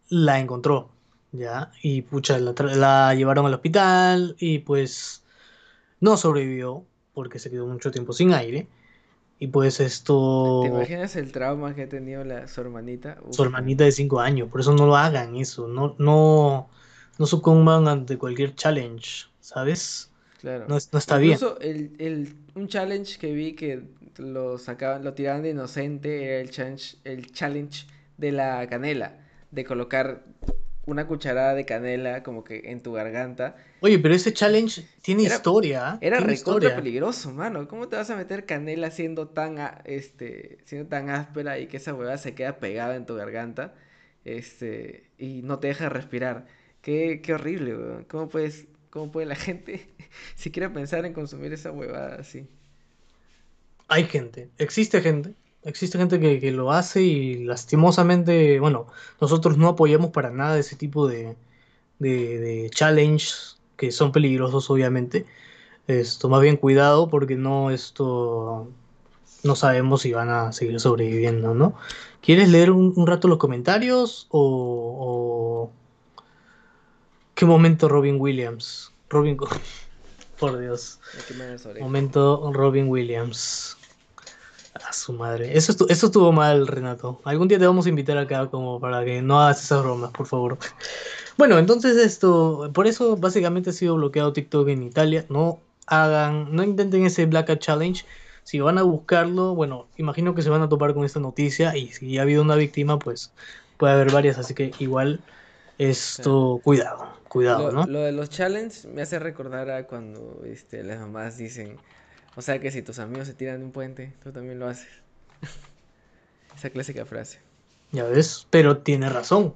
la encontró, ¿ya? Y pucha, la, llevaron al hospital y pues no sobrevivió porque se quedó mucho tiempo sin aire. Y pues ¿Te esto, imaginas el trauma que ha tenido la, su hermanita? su Uf, hermanita de 5 años, por eso no lo hagan eso, no, no, no sucumban ante cualquier challenge, ¿sabes? Claro. No, no está bien. Incluso el, el, un challenge que vi que lo sacaban, lo tiraban de inocente era el challenge, el challenge de la canela, de colocar una cucharada de canela como que en tu garganta. Oye, pero ese challenge tiene Era, historia, ¿ah? era recontra peligroso, mano. ¿Cómo te vas a meter canela siendo tan, a- este, siendo tan áspera y que esa huevada se queda pegada en tu garganta, este, y no te deja respirar? Qué, qué horrible, weón. ¿Cómo puedes, cómo puede la gente siquiera pensar en consumir esa huevada así? Hay gente, existe gente, existe gente que, que lo hace y lastimosamente, bueno, nosotros no apoyamos para nada ese tipo de, de, de challenges que son peligrosos, obviamente. Esto, más bien cuidado porque no, esto, no sabemos si van a seguir sobreviviendo, ¿no? ¿Quieres leer un, un rato los comentarios o, o qué momento Robin Williams? Robin, por Dios, momento Robin Williams. A su madre. Eso, estu- eso estuvo mal, Renato. Algún día te vamos a invitar acá como para que no hagas esas bromas, por favor. Bueno, entonces esto, por eso básicamente ha sido bloqueado TikTok en Italia. No hagan, no intenten ese Blackout Challenge. Si van a buscarlo, bueno, imagino que se van a topar con esta noticia y si ha habido una víctima, pues puede haber varias, así que igual esto, cuidado, cuidado, Lo, ¿no? lo de los challenge me hace recordar a cuando este, las mamás dicen, o sea que si tus amigos se tiran de un puente, tú también lo haces. Esa clásica frase. Ya ves, pero tiene razón,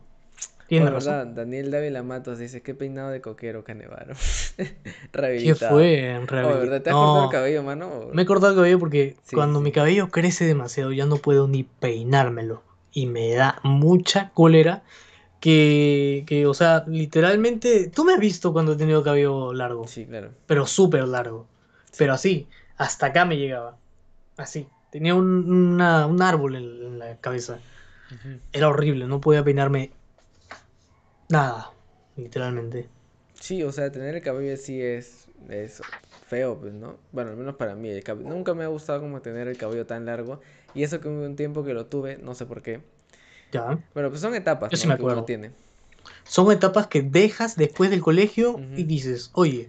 Oh, tiene de razón. verdad, Daniel Dávila Matos dice, qué peinado de coquero, Canevaro. ¿Qué fue en Oh, realidad? ¿de verdad? ¿Te has cortado el cabello, mano? O- me he cortado el cabello porque Sí, cuando mi cabello crece demasiado ya no puedo ni peinármelo y me da mucha cólera que, que, o sea, literalmente, tú me has visto cuando he tenido cabello largo, Sí, claro. pero súper largo, pero así, hasta acá me llegaba, así, tenía un, una- un árbol en, en la cabeza, era horrible, no podía peinarme nada, literalmente. Sí, o sea, tener el cabello así es, es feo, pues, ¿no? Bueno, al menos para mí, el cab- nunca me ha gustado como tener el cabello tan largo. Y eso que hubo un tiempo que lo tuve, no sé por qué. Ya. Bueno, pues son etapas, Yo sí me que uno acuerdo. tiene. Son etapas que dejas después del colegio y dices, oye,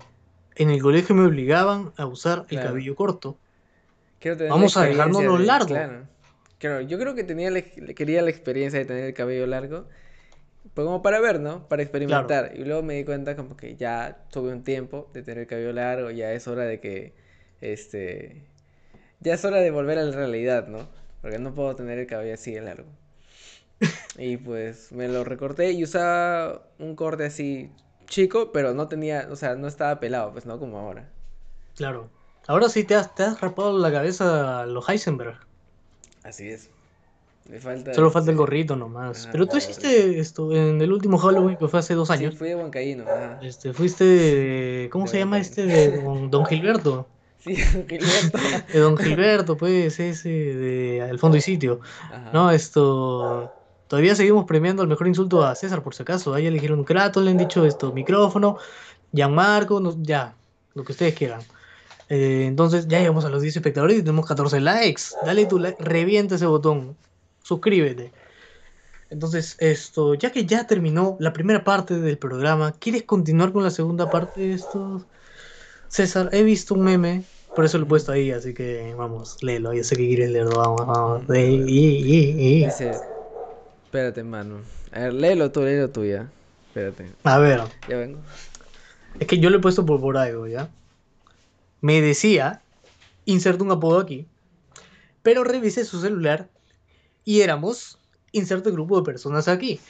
en el colegio me obligaban a usar el cabello corto. Vamos a experiencia dejárnoslo de- largo. Claro. Claro, yo creo que tenía la quería la experiencia de tener el cabello largo. Pues como para ver, ¿no? Para experimentar. Y luego me di cuenta como que ya tuve un tiempo de tener el cabello largo, ya es hora de que, este, ya es hora de volver a la realidad, ¿no? Porque no puedo tener el cabello así de largo. Y pues me lo recorté y usaba un corte así chico, pero no tenía, o sea, no estaba pelado, pues no como ahora. Claro. Ahora sí te has, te has rapado la cabeza a los Heisenberg. Así es. Me falta Solo falta el gorrito nomás. ajá, Pero tú hiciste esto en el último Halloween que fue hace dos Sí, años. fui de Huancaíno. Este, fuiste de, ¿cómo De se llama este? De don, don Gilberto. Sí, Gilberto. De don Gilberto, pues, ese de El Fondo y Sitio. Ajá. No, esto. Todavía seguimos premiando el mejor insulto a César, por si acaso. Ahí eligieron Kratos, le han dicho esto, micrófono, Gianmarco, no- ya, lo que ustedes quieran. Eh, entonces, ya llegamos a los 10 espectadores y tenemos 14 likes. Dale tu like, revienta ese botón, suscríbete. Entonces, esto, ya que ya terminó la primera parte del programa, ¿quieres continuar con la segunda parte de esto? César, he visto un meme, por eso lo he puesto ahí, así que vamos, léelo. Yo sé que quieres leerlo, vamos, vamos. Dice, espérate, mano. A ver, léelo tú, léelo tú ya. Espérate, A ver, ya vengo. es que yo lo he puesto por, por algo, ¿ya? Me decía, inserto un apodo aquí, pero revisé su celular y éramos, inserto el grupo de personas aquí.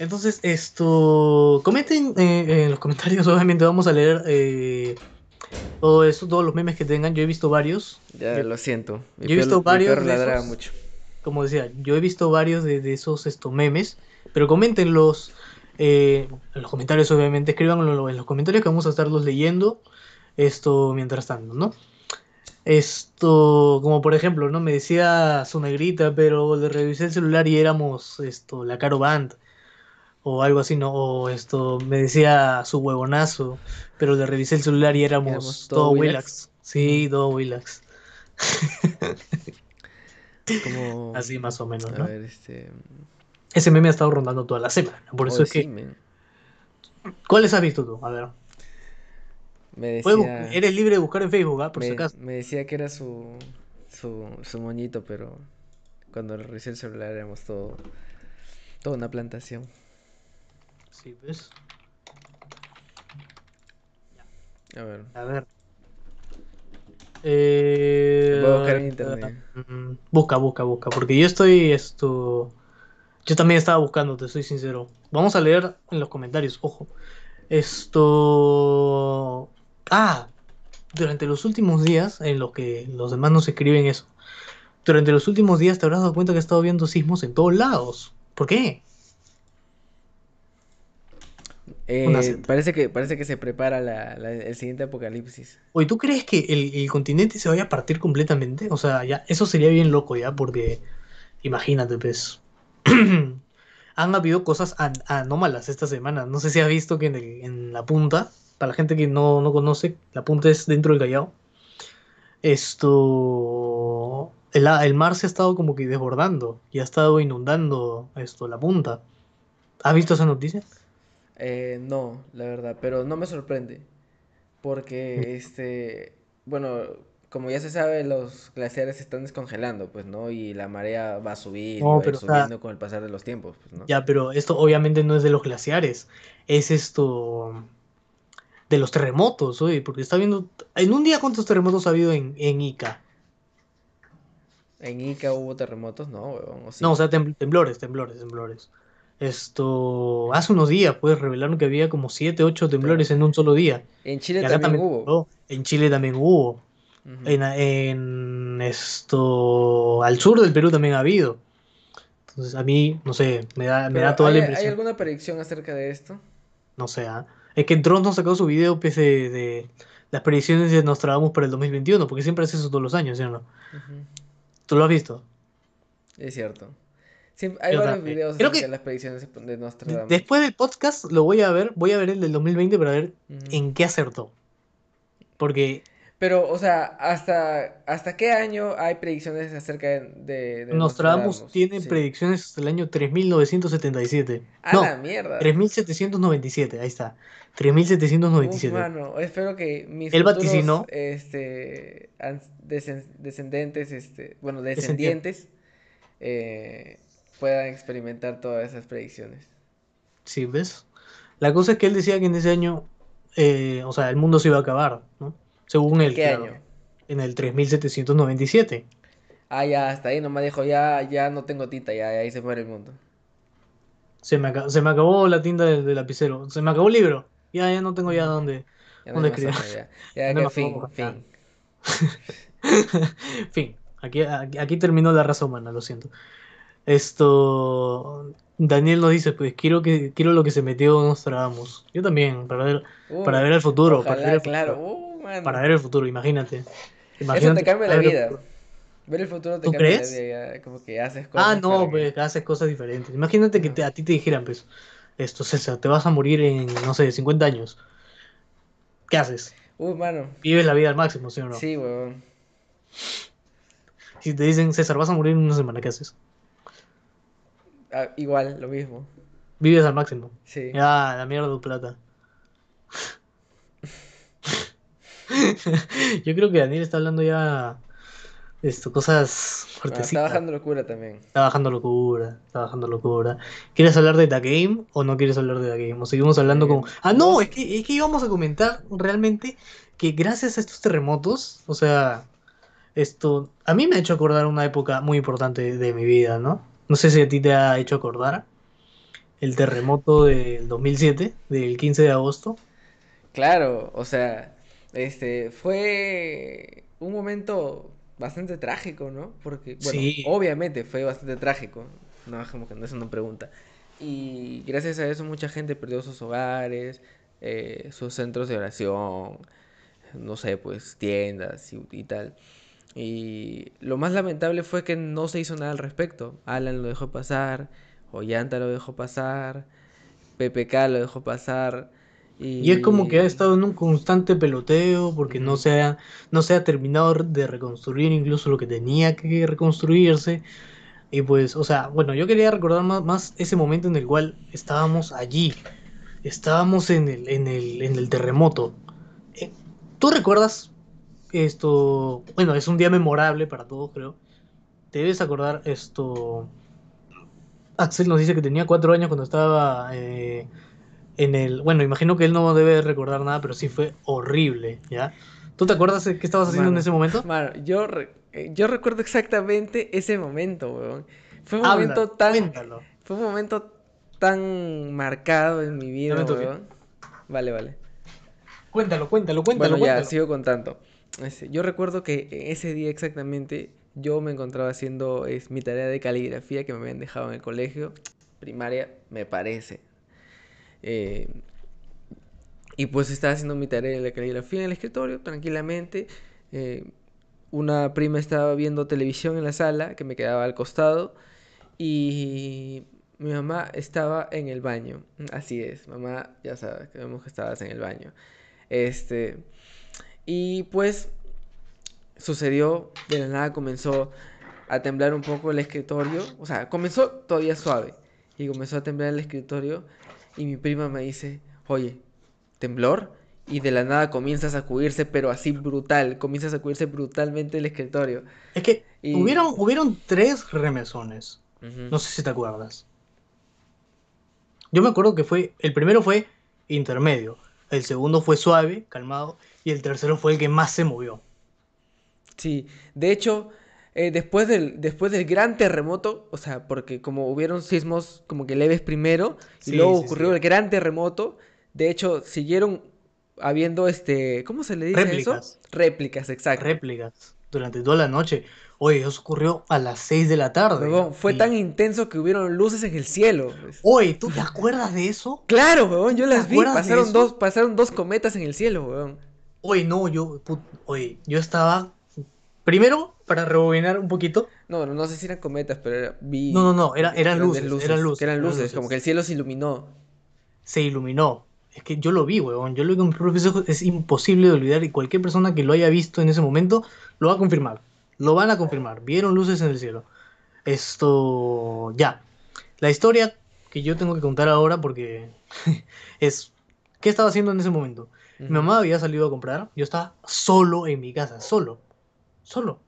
Entonces, esto, comenten eh, en los comentarios, obviamente vamos a leer eh, todo eso, todos los memes que tengan. Yo he visto varios, Ya Yo- lo siento. Mi yo he visto perro- mi varios perro ladraba mucho. Como decía, yo he visto varios de, de esos estos memes, pero coméntenlos eh, en los comentarios, obviamente, escríbanlo en los comentarios que vamos a estarlos leyendo esto mientras tanto, ¿no? Esto, como por ejemplo, ¿no? Me decía su negrita, pero le revisé el celular y éramos esto, la Caro Band, o algo así, ¿no? O esto, me decía su huevonazo, pero le revisé el celular y éramos, Éramos todo. Willax. Sí, todo Willax. Como... Así más o menos, A ¿no? ver, este... Ese meme ha estado rondando toda la semana. Por eso Oye, es que. men. ¿Cuáles has visto tú? A ver. Me decía... Eres libre de buscar en Facebook, ¿ah? por si me, acaso. me decía que era su, su, su moñito, pero cuando revisé el celular éramos todo, toda una plantación. Sí, ¿ves? A ver, A ver. Eh, Voy a buscar en internet. mm, Busca, busca, busca. Porque yo estoy esto. Yo también estaba buscando, te soy sincero. Vamos a leer en los comentarios, ojo. Esto. Ah, durante los últimos días, en los que los demás nos escriben eso. Durante los últimos días te habrás dado cuenta que he estado viendo sismos en todos lados. ¿Por qué? Una Eh, parece que, parece que se prepara la, la- el siguiente apocalipsis. Oye, ¿tú crees que el, el continente se vaya a partir completamente? O sea, ya, eso sería bien loco ya, porque imagínate, pues. Han habido cosas an- anómalas esta semana. No sé si has visto que en, el- en la punta, para la gente que no, no conoce, la punta es dentro del Callao. Esto. El, el mar se ha estado como que desbordando y ha estado inundando esto, la punta. ¿Has visto esa noticia? Eh, no, la verdad, pero no me sorprende. Porque, este, bueno, como ya se sabe, los glaciares se están descongelando, pues, ¿no? Y la marea va a subir, No, va a ir pero o sea, subiendo con el pasar de los tiempos, pues, ¿no? ya, pero esto obviamente no es de los glaciares, es esto de los terremotos, oye, porque está viendo, en un día cuántos terremotos ha habido en, en Ica. En Ica hubo terremotos, ¿no, huevón? ¿O sí? No, o sea, tem- temblores, temblores, temblores. Esto, hace unos días, pues, revelaron que había como 7, 8 temblores en un solo día. En Chile también también hubo. tembló, en Chile también hubo. En, en esto, al sur del Perú también ha habido. Entonces, a mí, no sé, me da, me da toda ¿hay, la hay impresión. alguna predicción acerca de esto? No sé, ¿ah? Es que Dross no sacó su video pues, de, de las predicciones de Nostradamus para el 2021, porque siempre hace eso todos los años, ¿sí o no? ¿Tú lo has visto? Es cierto. Sí, hay Yo varios también. videos Creo acerca que de las predicciones de Nostradamus. después del podcast lo voy a ver, voy a ver el del 2020 para ver Ujú. en qué acertó. Porque Pero, o sea, ¿hasta, ¿hasta qué año hay predicciones acerca de, de, de Nostradamus Nostradamus? tiene Sí. predicciones hasta el año 3977. ¡A No, la mierda! 3797, ahí está. Uf, 3797. mano, espero que mis Él futuros vaticinó, este, descendentes, este, bueno, descendiente. descendientes, eh, puedan experimentar todas esas predicciones. Sí, ¿ves? La cosa es que él decía que en ese año, eh, o sea, el mundo se iba a acabar, ¿no? Según ¿En él, qué claro, año? en el 3797. Ah, ya, hasta ahí nomás dijo, ya, ya no tengo tinta, ya, ahí se muere el mundo. Se me, aca- se me acabó la tinta del, del lapicero, se me acabó el libro. Ya, ya no tengo ya Ujú. dónde, Ya no dónde escribir. ya. Ya no que fin. Fin, aquí, aquí, aquí terminó la raza humana, lo siento. Esto, Daniel nos dice, pues quiero que quiero lo que se metió Nostradamus. Yo también, para ver, para Uh, ver el futuro, para ver ojalá, el claro. futuro, Uh, para ver el futuro, imagínate. Eso te Imagínate cambia la para el vida. Ver el futuro te ¿Tú cambia la crees? vida, ya, como que haces Ah, cosas para no, que... pues haces cosas diferentes. Imagínate que te- a ti te dijeran, pues, esto, César, te vas a morir en, no sé, 50 años. ¿Qué haces? Uh, mano. Vives la vida al máximo, ¿sí o no? Sí, weón. Si te dicen, César, vas a morir en una semana, ¿qué haces? Ah, igual, lo mismo. Vives al máximo. Sí. Ya, la mierda de plata. Yo creo que Daniel está hablando ya esto, cosas Ah, está fuertecitas. bajando locura también. Está bajando locura, está bajando locura. ¿Quieres hablar de The Game o no quieres hablar de The Game? O seguimos hablando Eh, con... Ah, no, es que, es que íbamos a comentar realmente que gracias a estos terremotos, o sea, esto a mí me ha hecho acordar una época muy importante de mi vida, ¿no? No sé si a ti te ha hecho acordar el terremoto del 2007, del 15 de agosto. Claro, o sea, este, fue un momento bastante trágico, ¿no? Porque, bueno, Sí, obviamente fue bastante trágico, no, como que no es una pregunta. Y gracias a eso mucha gente perdió sus hogares, eh, sus centros de oración, no sé, pues tiendas y, y tal. Y lo más lamentable fue que no se hizo nada al respecto. Alan lo dejó pasar, Ollanta lo dejó pasar, PPK lo dejó pasar. y es como que ha Y... estado en un constante peloteo porque no se ha, no se ha terminado de reconstruir incluso lo que tenía que reconstruirse. Y pues, o sea, bueno, yo quería recordar más, más ese momento en el cual estábamos allí, estábamos en el, en el, en el terremoto. Eh, ¿Tú recuerdas esto? Bueno, es un día memorable para todos, creo. Te debes acordar esto. Axel nos dice que tenía cuatro años cuando estaba eh, en el. Bueno, imagino que él no debe recordar nada, pero sí fue horrible, ¿ya? ¿Tú te acuerdas de qué estabas haciendo en ese momento? mano, yo, re- eh, yo recuerdo exactamente ese momento, weón. Fue un Habla, momento tan, cuéntalo. fue un momento tan marcado en mi vida, weón. Vale, vale. Cuéntalo, cuéntalo, cuéntalo, Bueno, ya, cuéntalo. sigo contando. Yo recuerdo que ese día exactamente yo me encontraba haciendo es, mi tarea de caligrafía que me habían dejado en el colegio, primaria, me parece. Eh, y pues estaba haciendo mi tarea de caligrafía en el escritorio, tranquilamente. eh, una prima estaba viendo televisión en la sala, que me quedaba al costado, y mi mamá estaba en el baño. Así es, mamá, ya sabes, vemos que estabas en el baño. Este, y pues sucedió, de la nada comenzó a temblar un poco el escritorio, o sea, comenzó todavía suave, y comenzó a temblar el escritorio, y mi prima me dice, oye, ¿temblor? y de la nada comienza a sacudirse, pero así brutal, comienza a sacudirse brutalmente el escritorio. Es que Y- hubieron, hubieron tres remesones. No sé si te acuerdas. Yo me acuerdo que fue. El primero fue intermedio. El segundo fue suave, calmado. Y el tercero fue el que más se movió. Sí, de hecho, eh, después del, después del gran terremoto, o sea, porque como hubieron sismos como que leves primero, y luego sí, ocurrió sí. el gran terremoto, de hecho, siguieron habiendo este, ¿cómo se le dice eso? Réplicas. Réplicas, exacto. Réplicas. Durante toda la noche. Oye, eso ocurrió a las 6 de la tarde. Huevón, fue Y- tan intenso que hubieron luces en el cielo. pues. Oye, ¿tú te acuerdas de eso? Claro, weón, yo ¿Te las vi, pasaron dos, pasaron dos cometas en el cielo, weón. Oye, no, yo. put- Oye, yo estaba. Primero, para rebobinar un poquito. No, no, no sé si eran cometas, pero era- vi No, no, no, era- eran grandes luces, eran luces, eran eran luces, luces. como que el cielo se iluminó. se iluminó. Es que yo lo vi, weón. Yo lo vi con mis propios ojos. Es imposible de olvidar. Y cualquier persona que lo haya visto en ese momento lo va a confirmar. Lo van a confirmar. Vieron luces en el cielo. Esto. Ya. La historia que yo tengo que contar ahora, porque es. ¿Qué estaba haciendo en ese momento? Mi mamá había salido a comprar. Yo estaba solo en mi casa. Solo. Solo.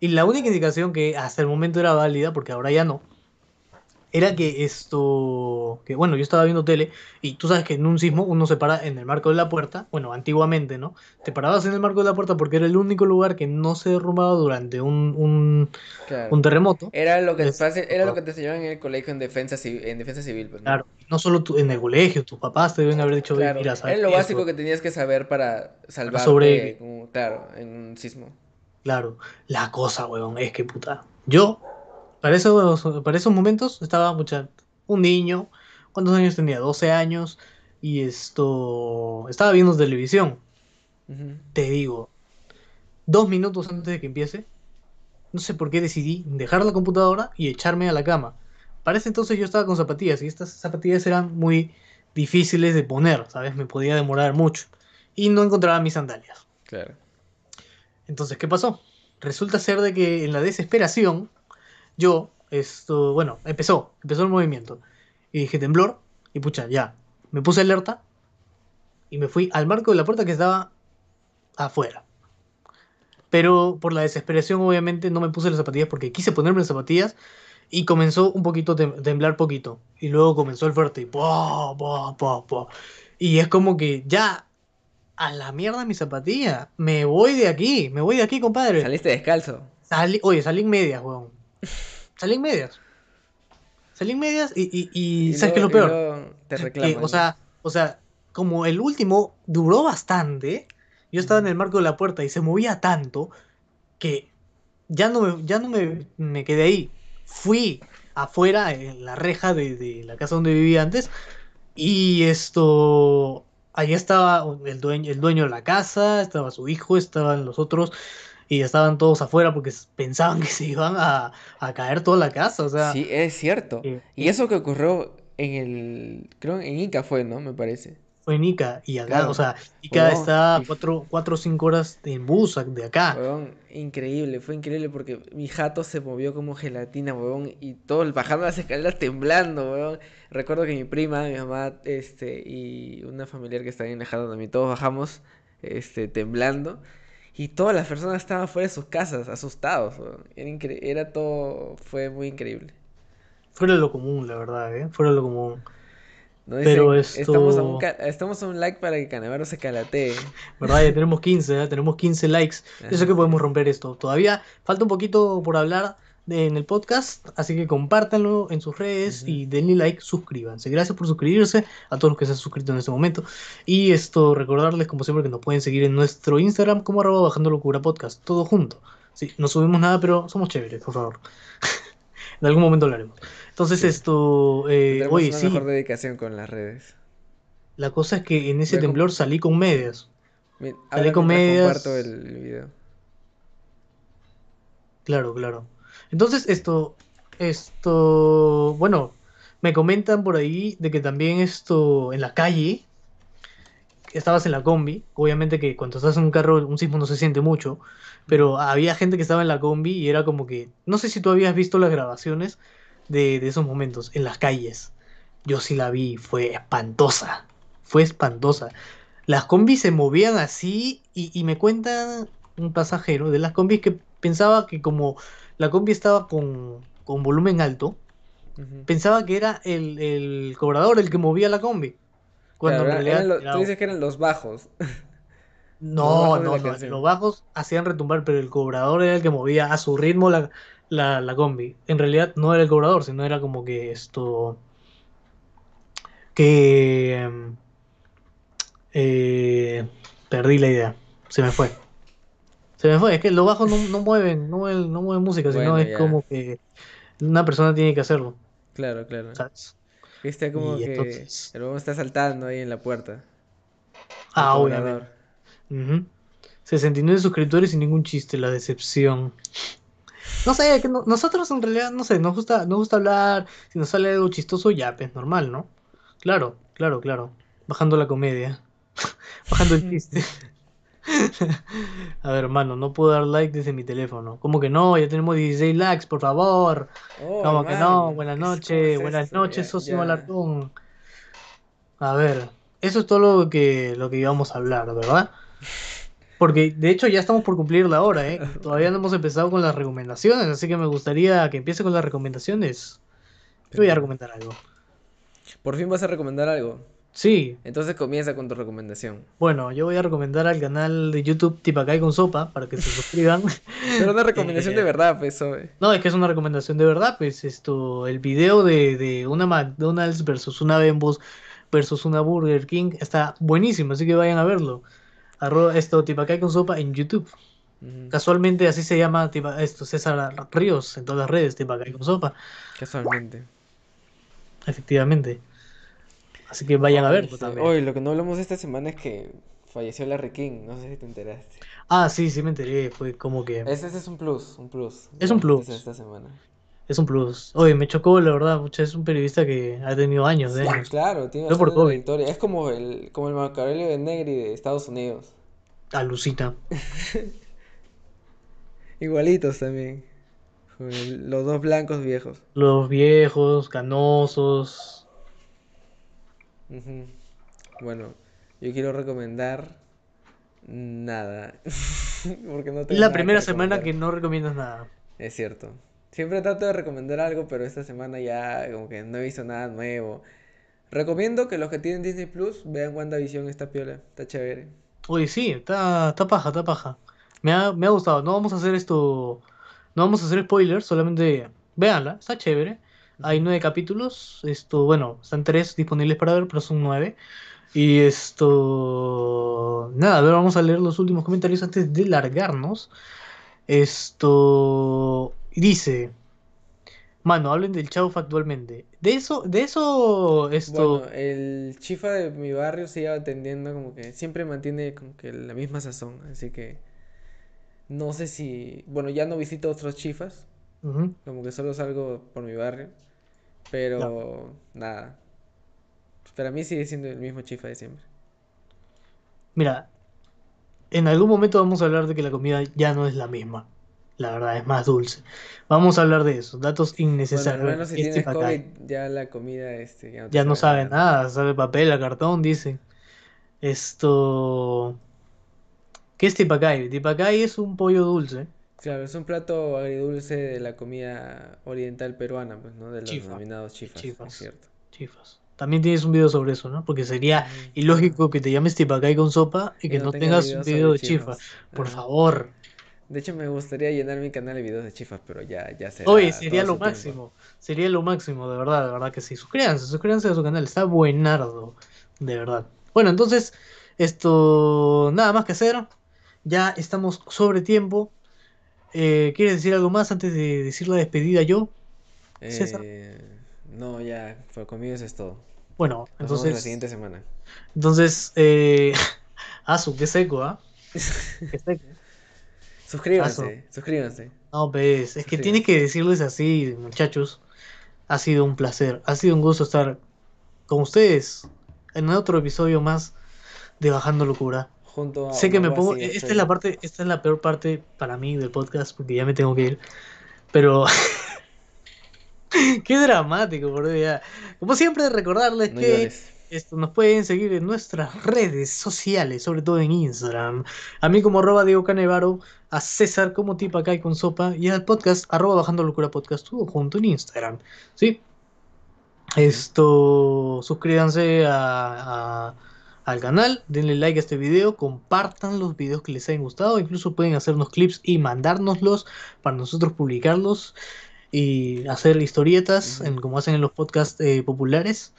Y la única indicación que hasta el momento era válida, porque ahora ya no, era que esto, que bueno, yo estaba viendo tele y tú sabes que en un sismo uno se para en el marco de la puerta, bueno, antiguamente, ¿no? Te parabas en el marco de la puerta porque era el único lugar que no se derrumbaba durante un, un, Claro. un terremoto. Era lo que te Es- pase- era lo que te enseñaban en el colegio en defensa civil, en defensa civil, pues, ¿no? Claro, no solo tú- en el colegio, tus papás te deben haber dicho, "Oye, Claro, mira, ¿sabes era lo básico que tenías que saber para salvarte, como- claro, en un sismo. Claro, la cosa, weón, es que puta. Yo, para esos, para esos momentos, estaba mucha, un niño. ¿Cuántos años tenía? 12 años. Y esto. Estaba viendo televisión. Te digo, dos minutos antes de que empiece, no sé por qué decidí dejar la computadora y echarme a la cama. Para ese entonces yo estaba con zapatillas y estas zapatillas eran muy difíciles de poner, ¿sabes? Me podía demorar mucho. Y no encontraba mis sandalias. Claro. Entonces, ¿qué pasó? Resulta ser de que en la desesperación, yo, esto, bueno, empezó, empezó el movimiento. Y dije, temblor, y pucha, ya. Me puse alerta y me fui al marco de la puerta que estaba afuera. Pero por la desesperación, obviamente, no me puse las zapatillas porque quise ponerme las zapatillas y comenzó un poquito a tem- temblar poquito. Y luego comenzó el fuerte y ¡pua, pua, pua, pua! Y es como que ya, a la mierda mi zapatilla. Me voy de aquí, me voy de aquí, compadre. Saliste descalzo. Salí- oye, salí en medias, weón. Salí en medias. Salí en medias y, y, y, ¿sabes qué es lo peor? te reclaman. o sea, o sea, como el último duró bastante, yo estaba en el marco de la puerta y se movía tanto que ya no me, ya no me, me quedé ahí. Fui afuera, en la reja de, de la casa donde vivía antes, y esto, ahí estaba el dueño, el dueño de la casa, estaba su hijo, estaban los otros, y estaban todos afuera porque pensaban que se iban a, a caer toda la casa, o sea, Sí, es cierto. eh, Y eso que ocurrió en el, creo en Ica fue, ¿no? Me parece. fue en Ica, y acá, Claro. o sea, Ica está a y- cuatro, cuatro o cinco horas en bus de acá. Huevón, increíble, fue increíble porque mi jato se movió como gelatina, huevón, y todo el- bajando las escaleras temblando, huevón. Recuerdo que mi prima, mi mamá, este, y una familiar que está bien lejana también, todos bajamos, este, temblando, y todas las personas estaban fuera de sus casas, asustados. Era incre- era todo, fue muy increíble. Fuera de lo común, la verdad, ¿eh? Fuera de lo común. ¿no? Pero Dicen, estamos a un, esto- estamos a un like para que Canavaro se calatee. ¿Verdad? Ya tenemos 15, ¿eh? Tenemos 15 likes. Yo sé Ajá. que podemos romper esto. Todavía falta un poquito por hablar en el podcast, así que compártanlo en sus redes y denle like, suscríbanse. Gracias por suscribirse a todos los que se han suscrito en este momento. Y esto, recordarles como siempre que nos pueden seguir en nuestro Instagram como arroba bajando locura podcast, todo junto. Sí, no subimos nada, pero somos chéveres, por favor. en algún momento lo haremos. Entonces Sí. esto, eh, oye, una sí, mejor dedicación con las redes. la cosa es que en ese Voy temblor salí con medias. Salí con medias. comparto el video. Claro, claro. Entonces, esto, esto, bueno, me comentan por ahí de que también esto, en la calle, estabas en la combi, obviamente que cuando estás en un carro, un sismo no se siente mucho, pero había gente que estaba en la combi y era como que, no sé si tú habías visto las grabaciones de, de esos momentos en las calles. Yo sí la vi, fue espantosa, fue espantosa. las combis se movían así y, y me cuenta un pasajero de las combis que pensaba que como la combi estaba con, con volumen alto, pensaba que era el, el cobrador el que movía la combi. Cuando Claro, en eran- realidad eran lo- era- tú dices que eran los bajos. no, bajos de no, los bajos hacían retumbar, pero el cobrador era el que movía a su ritmo la, la, la combi. En realidad no era el cobrador, sino era como que esto... que... eh, perdí la idea, se me fue. Se me fue, es que los bajos no, no mueven, no mueven, no mueven música, sino es como que una persona tiene que hacerlo, Claro, claro. ¿sabes? Viste como Y que entonces- el bobo está saltando ahí en la puerta. Ah, obviamente. Ujú. 69 suscriptores y ningún chiste, la decepción. No sé, que no- nosotros en realidad, no sé, nos gusta, nos gusta hablar, si nos sale algo chistoso, ya, pues normal, ¿no? Claro, claro, claro. Bajando la comedia. Bajando el chiste. A ver, hermano, no puedo dar like desde mi teléfono. ¿Cómo que no? Ya tenemos 16 likes, por favor. Oh, ¿Cómo que hermano, no? Buenas ¿qué es- cómo noches, es buenas noches, Ya- socio Malartón. A ver, eso es todo lo que, lo que íbamos a hablar, ¿verdad? Porque de hecho ya estamos por cumplir la hora, ¿eh? Todavía no hemos empezado con las recomendaciones, así que me gustaría que empiece con las recomendaciones. Yo voy a recomendar algo. Por fin vas a recomendar algo. Sí, Entonces comienza con tu recomendación. bueno, yo voy a recomendar al canal de YouTube Tipacay con Sopa para que se suscriban. Pero una recomendación de verdad, pues. No, es que es una recomendación de verdad, pues esto, el video de, de una McDonald's versus una Bembos versus una Burger King está buenísimo, así que vayan a verlo. Arroba esto, Tipacay con sopa en YouTube. Casualmente así se llama tipa- esto, César Ríos en todas las redes, Tipacay con sopa, Casualmente. efectivamente. Así que vayan a verlo Este, también. Hoy, lo que no hablamos esta semana es que falleció Larry King. No sé si te enteraste. Ah, sí, sí me enteré, fue como que Ese, ese es un plus, un plus. Es un plus. esta semana. es un plus. Oye, me chocó, la verdad, pucha, es un periodista que ha tenido años de Sí, años. claro, tiene Fue por COVID. trayectoria. Es como el, como el Marco Aurelio de Negri de Estados Unidos. Alucina. Igualitos también. Los dos blancos viejos. Los viejos, canosos. Ujú. Bueno, yo quiero recomendar nada. Porque no tengo la nada primera que semana que no recomiendas nada. Es cierto. Siempre trato de recomendar algo, pero esta semana ya como que no he visto nada nuevo. Recomiendo que los que tienen Disney Plus vean WandaVision, está piola, está chévere. Oye, sí, está, está paja, está paja. Me ha, me ha gustado. No vamos a hacer esto. No vamos a hacer spoilers, solamente véanla, está chévere. Hay nueve capítulos. Esto, bueno, están tres disponibles para ver, pero son nueve. Y esto. Nada, a ver, vamos a leer los últimos comentarios antes de largarnos. Esto. Dice. Mano, hablen del Chauf actualmente. De eso, de eso, esto. Bueno, el chifa de mi barrio sigue atendiendo como que siempre mantiene como que la misma sazón, así que no sé si, bueno, ya no visito otros chifas, como que solo salgo por mi barrio, pero nada. Para mí sigue siendo el mismo chifa de siempre. Mira, en algún momento vamos a hablar de que la comida ya no es la misma. La verdad, es más dulce. Vamos a hablar de eso. Datos innecesarios. si Este tienes. COVID, ya la comida este, ya no te Ya no sabe sabe nada, sabe papel, a cartón, dice. Esto. ¿Qué es tipacay? Tipacay es un pollo dulce. Claro, es un plato agridulce de la comida oriental peruana, pues, ¿no? De los Chifa. denominados chifas, Chifas. es cierto. Chifas. También tienes un video sobre eso, ¿no? Porque sería ilógico que te llames tipacay con sopa y Y que no no tenga tengas un video de chifa. chifas. Por favor. De hecho, me gustaría llenar mi canal de videos de chifas, pero ya, ya será Oye, sería lo tiempo. máximo. Sería lo máximo, de verdad, de verdad que sí. Suscríbanse, suscríbanse a su canal. Está buenardo. De verdad. Bueno, entonces, esto. Nada más que hacer. Ya estamos sobre tiempo. Eh, ¿Quieres decir algo más antes de decir la despedida yo? César. Eh, no, ya, conmigo eso es todo. Bueno, Nos vemos la entonces. siguiente semana. Entonces, eh. Asu, qué seco, ¿ah? Qué seco. Suscríbanse, suscríbanse. No, pues, es que tienes que decirles así, muchachos. Ha sido un placer, ha sido un gusto estar con ustedes en otro episodio más de Bajando Locura. Junto a Sé que me pongo, Bassi, esta estoy- es la parte, esta es la peor parte para mí del podcast porque ya me tengo que ir. Pero qué dramático, por Dios, ya. Como siempre recordarles No que. Esto, nos pueden seguir en nuestras redes sociales, sobre todo en Instagram. A mí como arroba Diego Canevaro, a César como Tipa Kai con Sopa y al podcast arroba Bajando Locura Podcast, todo junto en Instagram. ¿Sí? Esto, suscríbanse a, al canal, denle like a este video, compartan los videos que les hayan gustado, incluso pueden hacernos clips y mandárnoslos para nosotros publicarlos y hacer historietas, en, como hacen en los podcasts eh, populares.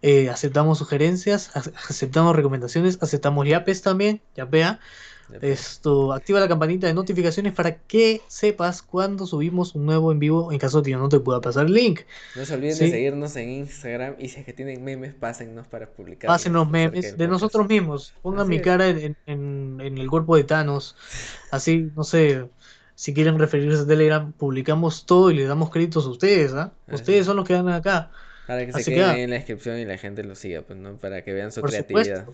Eh, aceptamos sugerencias, aceptamos recomendaciones, aceptamos yapes también, yapea. Esto, activa la campanita de notificaciones para que sepas cuando subimos un nuevo en vivo en caso de que no te pueda pasar el link. No se olviden de seguirnos en Instagram y si es que tienen memes, pásennos para publicar. Pásennos memes de nosotros mismos. Pongan mi cara en, el cuerpo de Thanos. Así, no sé, si quieren referirse a Telegram, publicamos todo y le damos créditos a ustedes. ¿ah? Ustedes son los que dan acá. Para que se queden en la descripción y la gente lo siga, pues, ¿no? Para que vean su creatividad.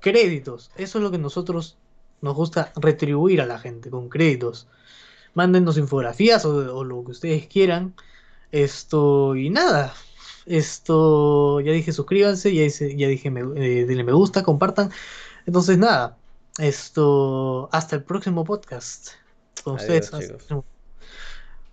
Créditos. Eso es lo que nosotros nos gusta retribuir a la gente con créditos. Mándennos infografías o, lo que ustedes quieran. Esto y nada. Esto ya dije suscríbanse, ya, ya dije me, eh, denle me gusta, compartan. Entonces nada. Esto hasta el próximo podcast. Con ustedes.